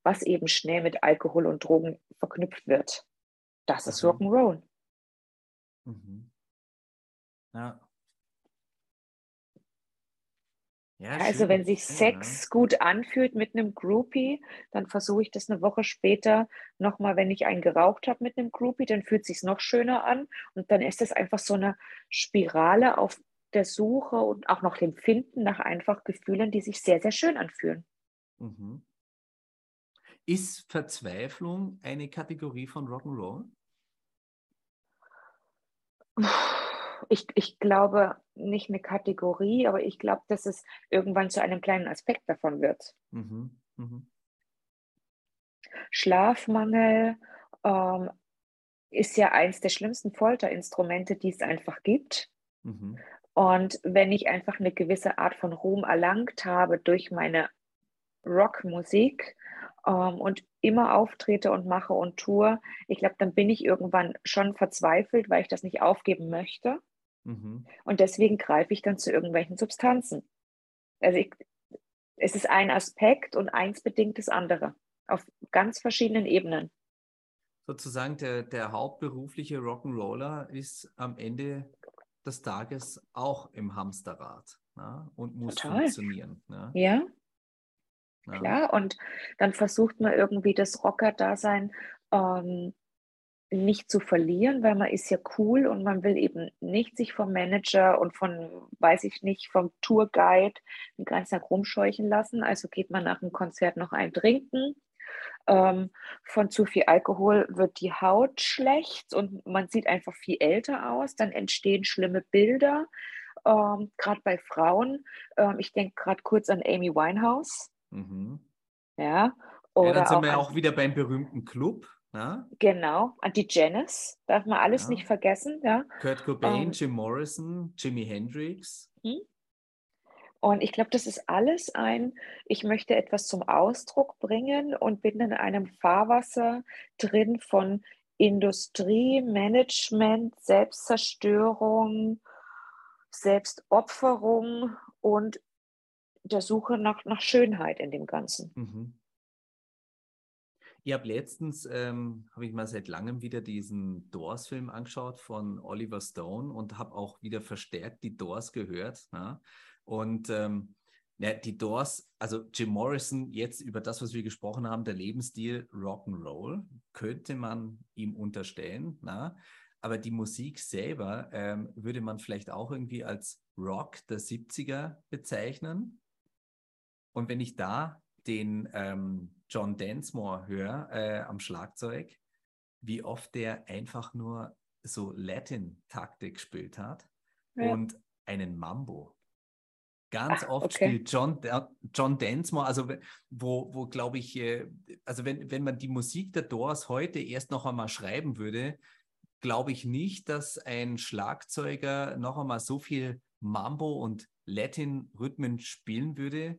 was eben schnell mit Alkohol und Drogen verknüpft wird. Das ist Mhm. Rock'n'Roll. Mhm. Ja. Ja, Also schön, wenn sich Sex gut anfühlt mit einem Groupie, dann versuche ich das eine Woche später nochmal, wenn ich einen geraucht habe mit einem Groupie, dann fühlt sich noch schöner an und dann ist es einfach so eine Spirale auf der Suche und auch noch dem Finden nach einfach Gefühlen, die sich sehr, sehr schön anfühlen. Ja. Mhm. Ist Verzweiflung eine Kategorie von Rock'n'Roll? Ich, ich glaube nicht eine Kategorie, aber ich glaube, dass es irgendwann zu einem kleinen Aspekt davon wird. Mhm. Mhm. Schlafmangel ähm, ist ja eins der schlimmsten Folterinstrumente, die es einfach gibt. Mhm. Und wenn ich einfach eine gewisse Art von Ruhm erlangt habe durch meine Rockmusik ähm, und immer auftrete und mache und tue, ich glaube, dann bin ich irgendwann schon verzweifelt, weil ich das nicht aufgeben möchte. Mhm. Und deswegen greife ich dann zu irgendwelchen Substanzen. Also ich, es ist ein Aspekt und eins bedingt das andere auf ganz verschiedenen Ebenen. Sozusagen der, der hauptberufliche Rock'n'Roller ist am Ende des Tages auch im Hamsterrad ne? und muss Total. funktionieren. Ne? Ja, Ja. klar. Und dann versucht man irgendwie das Rocker-Dasein ähm, nicht zu verlieren, weil man ist ja cool und man will eben nicht sich vom Manager und von, weiß ich nicht, vom Tourguide den ganzen Tag rumscheuchen lassen. Also geht man nach dem Konzert noch ein trinken. Ähm, von zu viel Alkohol wird die Haut schlecht und man sieht einfach viel älter aus. Dann entstehen schlimme Bilder, ähm, gerade bei Frauen. Ähm, ich denke gerade kurz an Amy Winehouse. Mhm. Ja, Ja, oder dann sind auch, wir ja auch wieder beim berühmten Club. Ne? genau, an die Janis, darf man alles Ja. nicht vergessen, ja. Kurt Cobain, Ähm. Jim Morrison, Jimi Hendrix. Und ich glaube, das ist alles ein, ich möchte etwas zum Ausdruck bringen und bin in einem Fahrwasser drin von Industrie, Management, Selbstzerstörung, Selbstopferung und der Suche nach, nach Schönheit in dem Ganzen. Mhm. Ich habe letztens, ähm, habe ich mal seit langem wieder diesen Doors-Film angeschaut von Oliver Stone und habe auch wieder verstärkt die Doors gehört. Ne? Und ähm, ja, die Doors, also Jim Morrison, jetzt über das, was wir gesprochen haben, der Lebensstil Rock'n'Roll, könnte man ihm unterstellen. Na? Aber die Musik selber ähm, würde man vielleicht auch irgendwie als Rock der 70er bezeichnen. Und wenn ich da den ähm, John Densmore höre äh, am Schlagzeug, wie oft der einfach nur so Latin-Taktik gespielt hat ja. und einen Mambo. Ganz Ach, oft okay. spielt John, John Densmore, also wo, wo glaube ich, äh, also wenn, wenn man die Musik der Doors heute erst noch einmal schreiben würde, glaube ich nicht, dass ein Schlagzeuger noch einmal so viel Mambo und Latin-Rhythmen spielen würde,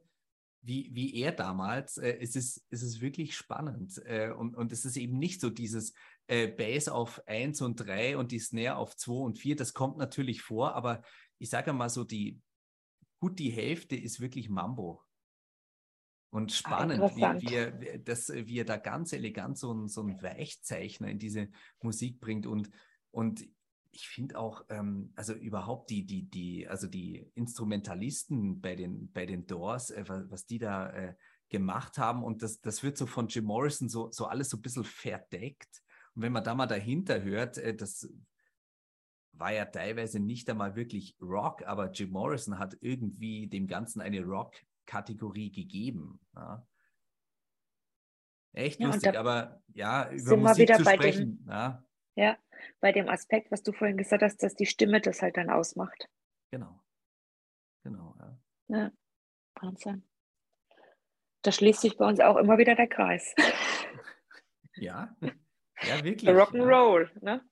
wie, wie er damals. Äh, es, ist, es ist wirklich spannend. Äh, und, und es ist eben nicht so dieses Bass auf 1 und 3 und die Snare auf 2 und 4. Das kommt natürlich vor, aber ich sage mal so, die, gut die Hälfte ist wirklich Mambo. Und ah, spannend, ah, wie, wie, er, das, wie er da ganz elegant so ein, so ein Weichzeichner in diese Musik bringt. Und, und ich finde auch, ähm, also überhaupt die, die, die, also die Instrumentalisten bei den, bei den Doors, äh, was, was, die da äh, gemacht haben, und das, das wird so von Jim Morrison so, so alles so ein bisschen verdeckt. Und wenn man da mal dahinter hört, äh, das war ja teilweise nicht einmal wirklich Rock, aber Jim Morrison hat irgendwie dem Ganzen eine Rock-Kategorie gegeben. Ja. Echt ja, lustig, aber ja, über Musik zu sprechen. Dem, ja. Ja, bei dem Aspekt, was du vorhin gesagt hast, dass die Stimme das halt dann ausmacht. Genau. Genau, ja. Ja, Wahnsinn. Da schließt sich bei uns auch immer wieder der Kreis. Ja, ja, wirklich. Der Rock'n'Roll, ja. ne?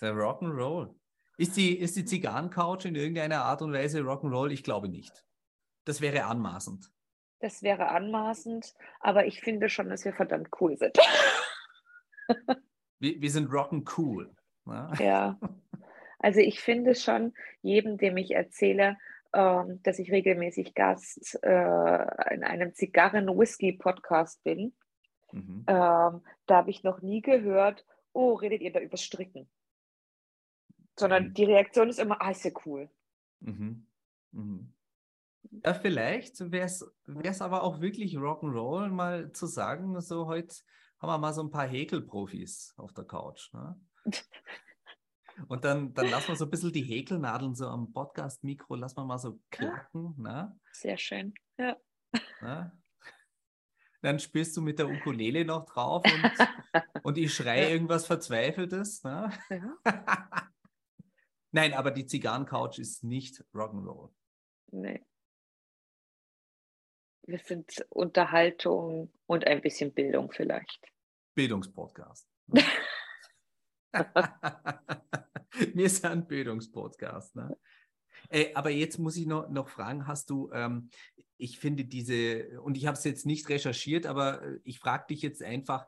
Der Rock'n'Roll. Ist die, ist die Zigarrencouch in irgendeiner Art und Weise Rock'n'Roll? Ich glaube nicht. Das wäre anmaßend. Das wäre anmaßend, aber ich finde schon, dass wir verdammt cool sind. wir, wir sind rock'n'cool. Ja. ja. Also ich finde schon, jedem, dem ich erzähle, ähm, dass ich regelmäßig Gast äh, in einem Zigarren-Whisky-Podcast bin, mhm. ähm, da habe ich noch nie gehört, oh, redet ihr da über Stricken? sondern mhm. die Reaktion ist immer, ah, ist ja cool. Mhm. Mhm. Ja, vielleicht wäre es aber auch wirklich Rock'n'Roll, mal zu sagen, so heute haben wir mal so ein paar Häkelprofis auf der Couch. Ne? Und dann, dann lassen wir so ein bisschen die Häkelnadeln so am Podcast-Mikro, lassen wir mal so klacken. Ne? Sehr schön, ja. Ne? Dann spielst du mit der Ukulele noch drauf und, und ich schreie irgendwas Verzweifeltes. Ne? Ja. Nein, aber die Zigarrencouch ist nicht Rock'n'Roll. Nee. Wir sind Unterhaltung und ein bisschen Bildung vielleicht. Bildungspodcast. Wir sind ein Bildungspodcast. Ne? Äh, aber jetzt muss ich noch, noch fragen, hast du, ähm, ich finde diese, und ich habe es jetzt nicht recherchiert, aber äh, ich frage dich jetzt einfach,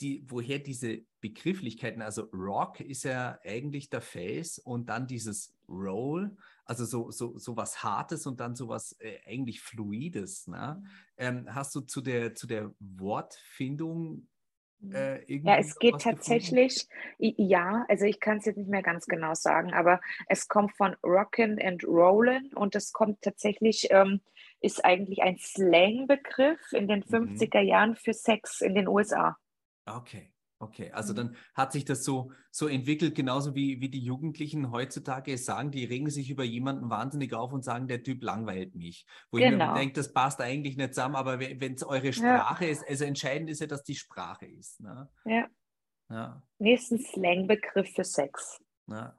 die, woher diese Begrifflichkeiten, also Rock ist ja eigentlich der Face und dann dieses Roll, also so, so, so was Hartes und dann so was äh, eigentlich Fluides. Ne? Ähm, hast du zu der, zu der Wortfindung äh, ja, es geht tatsächlich, gefunden? ja, also ich kann es jetzt nicht mehr ganz genau sagen, aber es kommt von Rockin' and Rollin' und es kommt tatsächlich, ähm, ist eigentlich ein Slang-Begriff in den 50er mhm. Jahren für Sex in den USA. Okay, okay. Also mhm. dann hat sich das so, so entwickelt, genauso wie, wie die Jugendlichen heutzutage sagen, die regen sich über jemanden wahnsinnig auf und sagen, der Typ langweilt mich. Wo genau. ich mir genau. denke, das passt eigentlich nicht zusammen, aber wenn es eure Sprache ja. ist, also entscheidend ist ja, dass die Sprache ist. Ne? Ja. ja. Nächsten Slangbegriff für Sex. Ja.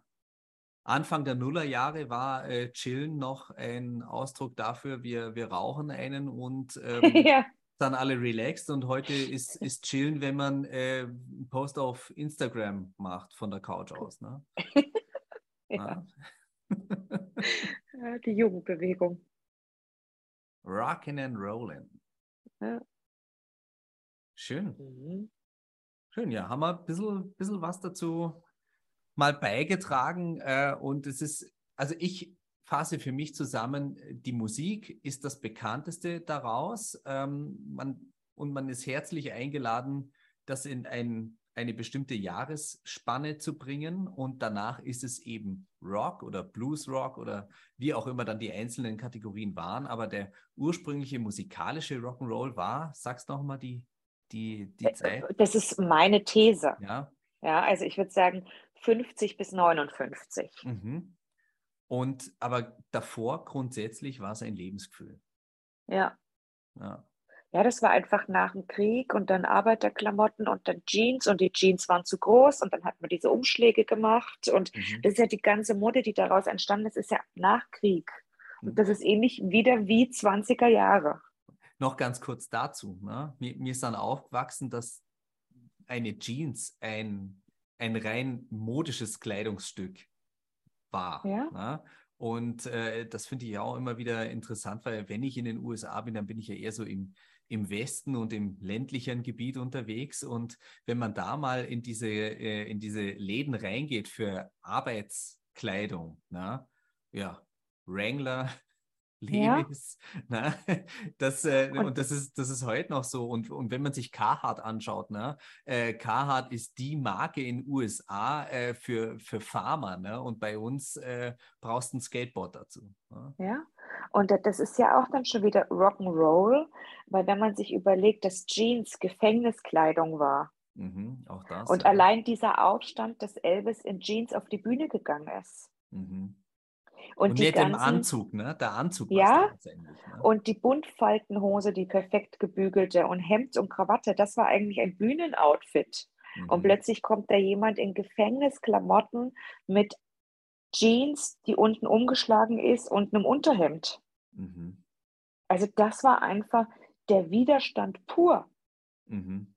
Anfang der Nullerjahre war äh, Chillen noch ein Ausdruck dafür, wir, wir rauchen einen und ähm, ja dann alle relaxed und heute ist, ist chillen, wenn man äh, einen Post auf Instagram macht von der Couch aus. Ne? ja. Die Jugendbewegung. Rockin' and rollin'. Ja. Schön. Mhm. Schön, ja. Haben wir ein bisschen, bisschen was dazu mal beigetragen. Äh, und es ist, also ich fasse für mich zusammen, die Musik ist das bekannteste daraus. Ähm, man, und man ist herzlich eingeladen, das in ein, eine bestimmte Jahresspanne zu bringen. Und danach ist es eben Rock oder Blues Rock oder wie auch immer dann die einzelnen Kategorien waren. Aber der ursprüngliche musikalische Rock'n'Roll war, sag's nochmal die, die, die äh, Zeit. Das ist meine These. Ja. Ja, also ich würde sagen 50 bis 59. Mhm. Und aber davor grundsätzlich war es ein Lebensgefühl. Ja. ja. Ja, das war einfach nach dem Krieg und dann Arbeiterklamotten und dann Jeans und die Jeans waren zu groß und dann hat man diese Umschläge gemacht und mhm. das ist ja die ganze Mode, die daraus entstanden ist, ist ja nach Krieg. Und mhm. das ist ähnlich wieder wie 20er Jahre. Noch ganz kurz dazu. Ne? Mir, mir ist dann aufgewachsen, dass eine Jeans ein, ein rein modisches Kleidungsstück war. Ja. Ne? Und äh, das finde ich auch immer wieder interessant, weil wenn ich in den USA bin, dann bin ich ja eher so im, im Westen und im ländlichen Gebiet unterwegs. Und wenn man da mal in diese, äh, in diese Läden reingeht für Arbeitskleidung, na, ja, Wrangler, Levis. Ja. Ne? Das, äh, und, und, das, ist, das ist heute noch so. Und, und wenn man sich Carhartt anschaut, ne? Äh, Carhartt ist die Marke in den USA äh, für, für Farmer. Ne? Und bei uns äh, brauchst du ein Skateboard dazu. Ne? Ja, und das ist ja auch dann schon wieder Rock'n'Roll, weil wenn man sich überlegt, dass Jeans Gefängniskleidung war. Mhm, auch das. Und ja. allein dieser Aufstand, dass Elvis in Jeans auf die Bühne gegangen ist. Mhm. Und, und die mit ganzen, dem Anzug, ne? Der Anzug ja. Ne? Und die Buntfaltenhose, die perfekt gebügelte und Hemd und Krawatte, das war eigentlich ein Bühnenoutfit. Mhm. Und plötzlich kommt da jemand in Gefängnisklamotten mit Jeans, die unten umgeschlagen ist und einem Unterhemd. Mhm. Also das war einfach der Widerstand pur. Mhm.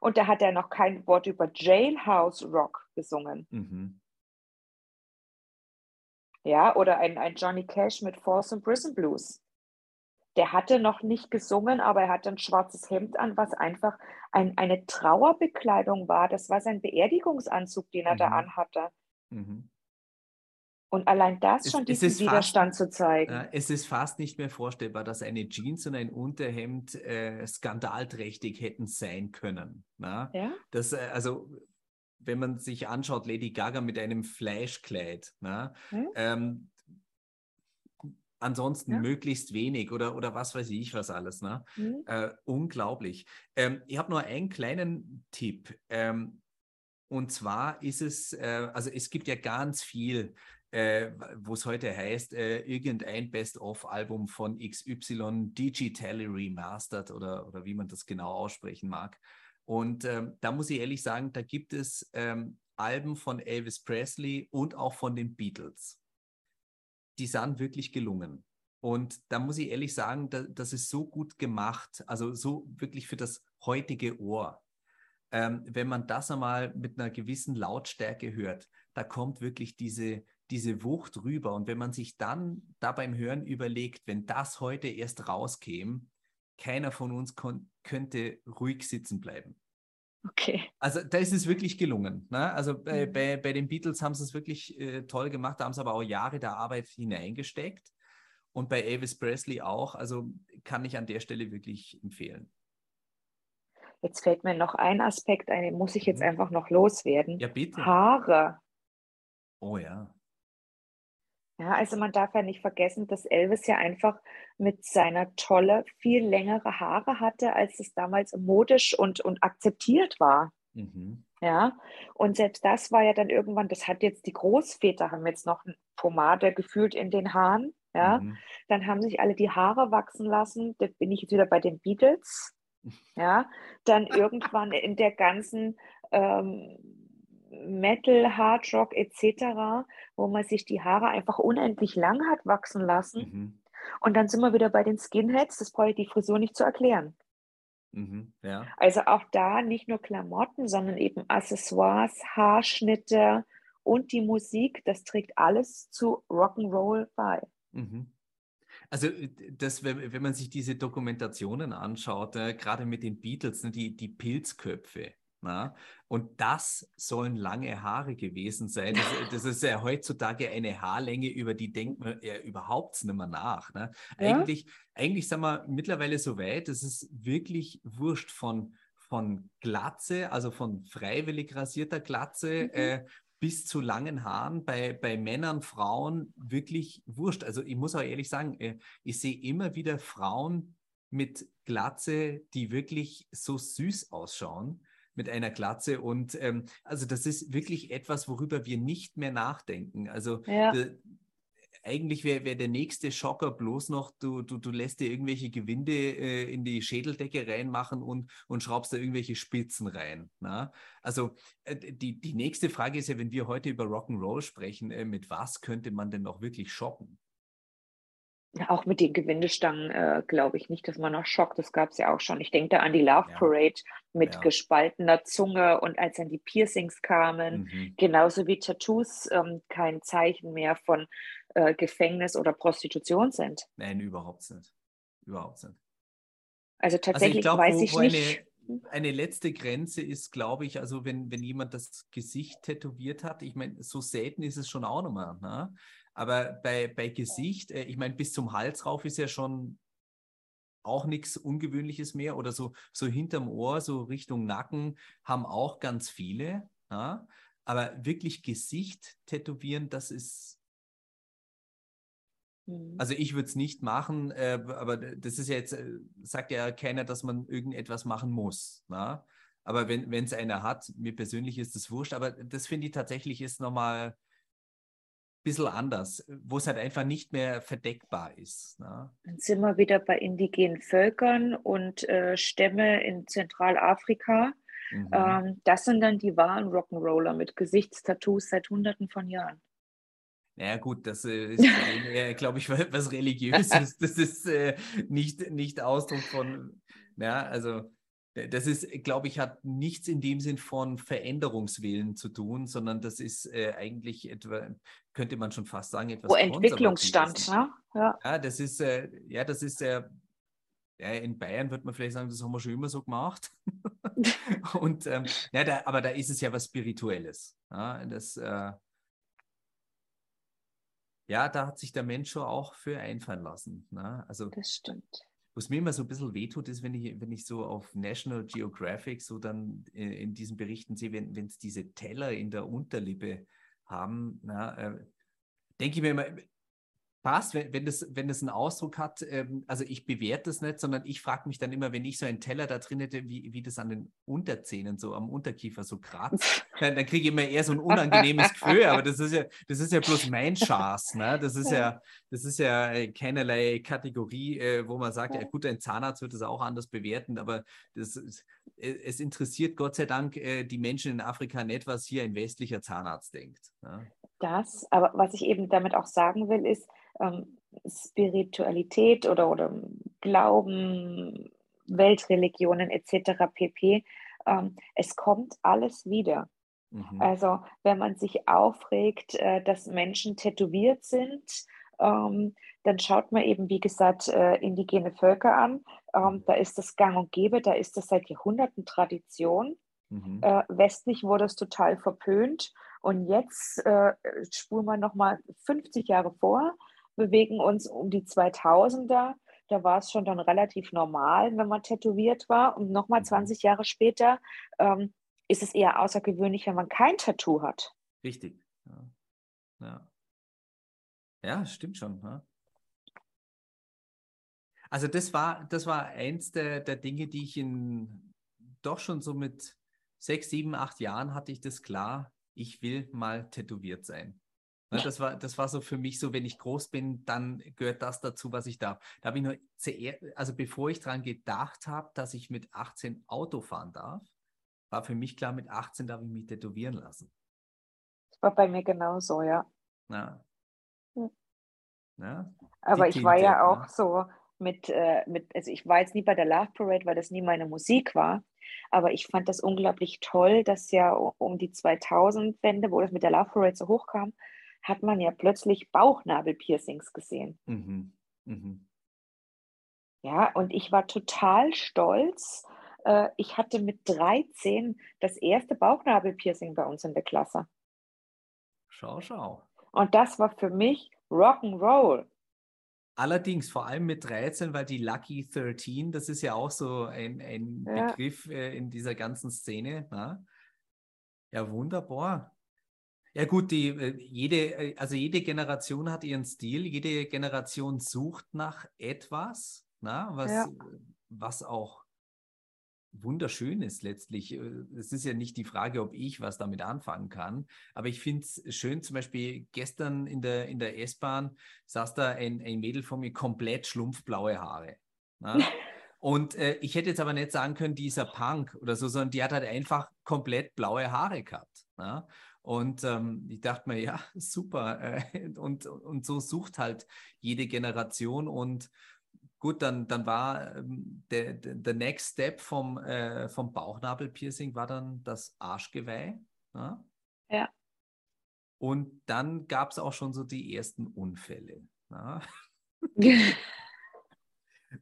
Und da hat er noch kein Wort über Jailhouse Rock gesungen. Ja, oder ein, ein Johnny Cash mit Force and Prison Blues. Der hatte noch nicht gesungen, aber er hatte ein schwarzes Hemd an, was einfach ein, eine Trauerbekleidung war. Das war sein Beerdigungsanzug, den er mhm. da anhatte. Mhm. Und allein das schon diesen Widerstand fast, zu zeigen. Äh, es ist fast nicht mehr vorstellbar, dass eine Jeans und ein Unterhemd äh, skandalträchtig hätten sein können. Ja? Das, äh, also wenn man sich anschaut, Lady Gaga mit einem Fleischkleid. Ne? Hm? Ähm, ansonsten ja. möglichst wenig oder, oder was weiß ich was alles. Ne? Hm? Äh, unglaublich. Ähm, ich habe nur einen kleinen Tipp. Ähm, und zwar ist es, äh, also es gibt ja ganz viel, äh, wo es heute heißt, äh, irgendein Best-of-Album von XY digitally remastered oder, oder wie man das genau aussprechen mag. Und ähm, da muss ich ehrlich sagen, da gibt es ähm, Alben von Elvis Presley und auch von den Beatles. Die sind wirklich gelungen. Und da muss ich ehrlich sagen, da, das ist so gut gemacht, also so wirklich für das heutige Ohr. Ähm, wenn man das einmal mit einer gewissen Lautstärke hört, da kommt wirklich diese, diese Wucht rüber. Und wenn man sich dann da beim Hören überlegt, wenn das heute erst rauskäme, keiner von uns könnte ruhig sitzen bleiben. Okay. Also da ist es wirklich gelungen. Ne? Also bei, mhm. bei, bei, den Beatles haben sie es wirklich äh, toll gemacht, da haben sie aber auch Jahre der Arbeit hineingesteckt. Und bei Elvis Presley auch. Also kann ich an der Stelle wirklich empfehlen. Jetzt fällt mir noch ein Aspekt ein, den muss ich jetzt mhm. einfach noch loswerden. Ja, bitte. Haare. Oh ja. Ja, also man darf ja nicht vergessen, dass Elvis ja einfach mit seiner Tolle viel längere Haare hatte, als es damals modisch und, und akzeptiert war. Mhm. Ja, und selbst das war ja dann irgendwann, das hat jetzt die Großväter, haben jetzt noch eine Pomade gefühlt in den Haaren. Ja, mhm. dann haben sich alle die Haare wachsen lassen. Da bin ich jetzt wieder bei den Beatles. Ja, dann irgendwann in der ganzen ähm, Metal, Hard Rock etc., wo man sich die Haare einfach unendlich lang hat wachsen lassen. Mhm. Und dann sind wir wieder bei den Skinheads, das brauche ich die Frisur nicht zu erklären. Mhm, ja. Also auch da nicht nur Klamotten, sondern eben Accessoires, Haarschnitte und die Musik, das trägt alles zu Rock'n'Roll bei. Mhm. Also das, wenn, wenn man sich diese Dokumentationen anschaut, äh, gerade mit den Beatles, ne, die, die Pilzköpfe, Na? Und das sollen lange Haare gewesen sein. Das, das, ist ja heutzutage eine Haarlänge, über die denkt man ja überhaupt nicht mehr nach. Ne? Ja? Eigentlich, eigentlich sind wir mittlerweile so weit, es ist wirklich wurscht von, von Glatze, also von freiwillig rasierter Glatze, mhm. äh, bis zu langen Haaren bei, bei Männern, Frauen wirklich wurscht. Also ich muss auch ehrlich sagen, äh, ich sehe immer wieder Frauen mit Glatze, die wirklich so süß ausschauen mit einer Glatze. Und ähm, also das ist wirklich etwas, worüber wir nicht mehr nachdenken. Also ja. de, eigentlich wäre wär der nächste Schocker bloß noch, du, du, du lässt dir irgendwelche Gewinde äh, in die Schädeldecke reinmachen und, und schraubst da irgendwelche Spitzen rein. Na? Also äh, die, die nächste Frage ist ja, wenn wir heute über Rock'n'Roll sprechen, äh, mit was könnte man denn noch wirklich schocken? Auch mit den Gewindestangen äh, glaube ich nicht, dass man noch schockt. Das gab es ja auch schon. Ich denke da an die Love Parade ja. mit ja. gespaltener Zunge und als dann die Piercings kamen, mhm. genauso wie Tattoos ähm, kein Zeichen mehr von äh, Gefängnis oder Prostitution sind. Nein, überhaupt nicht. Überhaupt nicht. Also tatsächlich also ich glaub, weiß wo, ich wo nicht. Eine, eine letzte Grenze ist, glaube ich, also wenn, wenn jemand das Gesicht tätowiert hat, ich meine, so selten ist es schon auch nochmal. Ne? Aber bei, bei Gesicht, äh, ich meine, bis zum Hals rauf ist ja schon auch nichts Ungewöhnliches mehr. Oder so, so hinterm Ohr, so Richtung Nacken, haben auch ganz viele. Ja? Aber wirklich Gesicht tätowieren, das ist. Mhm. Also ich würde es nicht machen, äh, aber das ist ja jetzt, äh, sagt ja keiner, dass man irgendetwas machen muss. Na? Aber wenn es einer hat, mir persönlich ist das wurscht, aber das finde ich tatsächlich ist nochmal bisschen anders, wo es halt einfach nicht mehr verdeckbar ist. Ne? Dann sind wir wieder bei indigenen Völkern und äh, Stämme in Zentralafrika. Mhm. Ähm, das sind dann die wahren Rock'n'Roller mit Gesichtstattoos seit Hunderten von Jahren. Naja gut, das äh, ist, glaube ich, was Religiöses. Das ist äh, nicht, nicht Ausdruck von, ja, also äh, das ist, glaube ich, hat nichts in dem Sinn von Veränderungswillen zu tun, sondern das ist äh, eigentlich etwa, könnte man schon fast sagen, etwas. Wo Entwicklungsstand, ne? Ja. ja, das ist, äh, ja, das ist äh, ja, in Bayern wird man vielleicht sagen, das haben wir schon immer so gemacht. Und ähm, ja, da, aber da ist es ja was Spirituelles. Ja, das, äh, ja, da hat sich der Mensch schon auch für einfallen lassen. Ne? Also, das stimmt. Was mir immer so ein bisschen wehtut, ist, wenn ich, wenn ich so auf National Geographic so dann in, in diesen Berichten sehe, wenn es diese Teller in der Unterlippe haben, na, äh, denke ich mir immer, passt, wenn, wenn, das, wenn das einen Ausdruck hat, ähm, also ich bewerte das nicht, sondern ich frage mich dann immer, wenn ich so einen Teller da drin hätte, wie, wie das an den Unterzähnen, so am Unterkiefer so kratzt, dann, dann kriege ich immer eher so ein unangenehmes Gefühl, aber das ist ja, das ist ja bloß mein Schaß, ne? Das ist ja, das ist ja keinerlei Kategorie, äh, wo man sagt, ja gut, ein Zahnarzt wird das auch anders bewerten, aber das, äh, es interessiert Gott sei Dank äh, die Menschen in Afrika nicht, was hier ein westlicher Zahnarzt denkt. Ne? Das, aber was ich eben damit auch sagen will, ist, ähm, Spiritualität oder, oder Glauben, Weltreligionen etc. pp. Ähm, es kommt alles wieder. Mhm. Also wenn man sich aufregt, äh, dass Menschen tätowiert sind, ähm, dann schaut man eben, wie gesagt, äh, indigene Völker an. Ähm, mhm. da ist das gang und gäbe, da ist das seit Jahrhunderten Tradition. Mhm. Äh, westlich wurde es total verpönt. Und jetzt äh, spuren wir nochmal 50 Jahre vor bewegen uns um die 2000er. Da war es schon dann relativ normal, wenn man tätowiert war. Und nochmal 20 mhm. Jahre später ähm, ist es eher außergewöhnlich, wenn man kein Tattoo hat. Richtig. Ja, ja. Ja stimmt schon. Ja. Also das war, das war eins der, der Dinge, die ich in doch schon so mit sechs, sieben, acht Jahren hatte ich das klar, ich will mal tätowiert sein. Ne, das, war, das war so für mich so, wenn ich groß bin, dann gehört das dazu, was ich darf. Da habe ich nur, also bevor ich daran gedacht habe, dass ich mit 18 Auto fahren darf, war für mich klar, mit 18 darf ich mich tätowieren lassen. Das war bei mir genauso, ja. Ja. Ja. Aber ich war ja auch ne? so mit, äh, mit, also ich war jetzt nie bei der Love Parade, weil das nie meine Musik war. Aber ich fand das unglaublich toll, dass ja um die 2000-Wende, wo das mit der Love Parade so hochkam, hat man ja plötzlich Bauchnabelpiercings gesehen. Mhm. Mhm. Ja, und ich war total stolz, äh, ich hatte mit 13 das erste Bauchnabelpiercing bei uns in der Klasse. Schau, schau. Und das war für mich Rock'n'Roll. Allerdings vor allem mit 13, weil die Lucky 13, das ist ja auch so ein, ein ja. Begriff äh, in dieser ganzen Szene. Na? Ja, wunderbar. Ja gut, die, äh, jede, äh, also jede Generation hat ihren Stil, jede Generation sucht nach etwas, na, was, ja. was auch wunderschön ist letztlich. Äh, es ist ja nicht die Frage, ob ich was damit anfangen kann, aber ich finde es schön, zum Beispiel gestern in der, in der S-Bahn saß da ein, ein Mädel von mir komplett schlumpfblaue Haare. Und äh, ich hätte jetzt aber nicht sagen können, dieser Punk oder so, sondern die hat halt einfach komplett blaue Haare gehabt. Ja? Und ähm, ich dachte mir, ja, super. Äh, und, und so sucht halt jede Generation. Und gut, dann, dann war ähm, der, der Next Step vom, äh, vom Bauchnabelpiercing war dann das Arschgeweih. Ja. ja. Und dann gab es auch schon so die ersten Unfälle. Ja.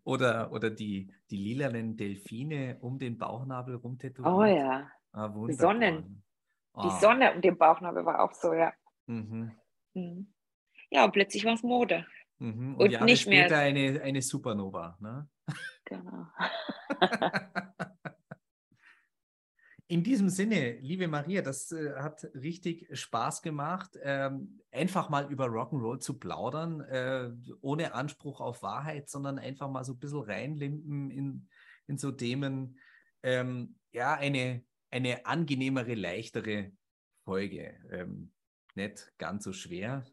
oder, oder die, die lilanen Delfine um den Bauchnabel rumtätowiert. Oh ja. Ah, Sonnen. Oh. Die Sonne um den Bauchnabel war auch so, ja. Mhm. Mhm. Ja, und plötzlich war es Mode. Mhm. Und, und Jahre nicht später mehr. Eine, eine Supernova. Ne? Genau. In diesem Sinne, liebe Maria, das äh, hat richtig Spaß gemacht, ähm, einfach mal über Rock'n'Roll zu plaudern, äh, ohne Anspruch auf Wahrheit, sondern einfach mal so ein bisschen reinlimpen in, in so Themen. Ähm, ja, eine, eine angenehmere, leichtere Folge. Ähm, nicht ganz so schwer,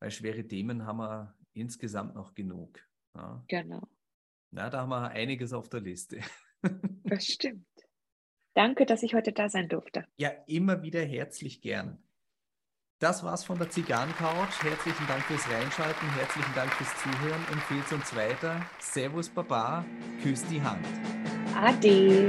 weil schwere Themen haben wir insgesamt noch genug. Ja. Genau. Na, da haben wir einiges auf der Liste. Das stimmt. Danke, dass ich heute da sein durfte. Ja, immer wieder herzlich gern. Das war's von der Zigarrencouch. Herzlichen Dank fürs Reinschalten, herzlichen Dank fürs Zuhören. Empfehlt uns weiter. Servus Baba, küss die Hand. Ade.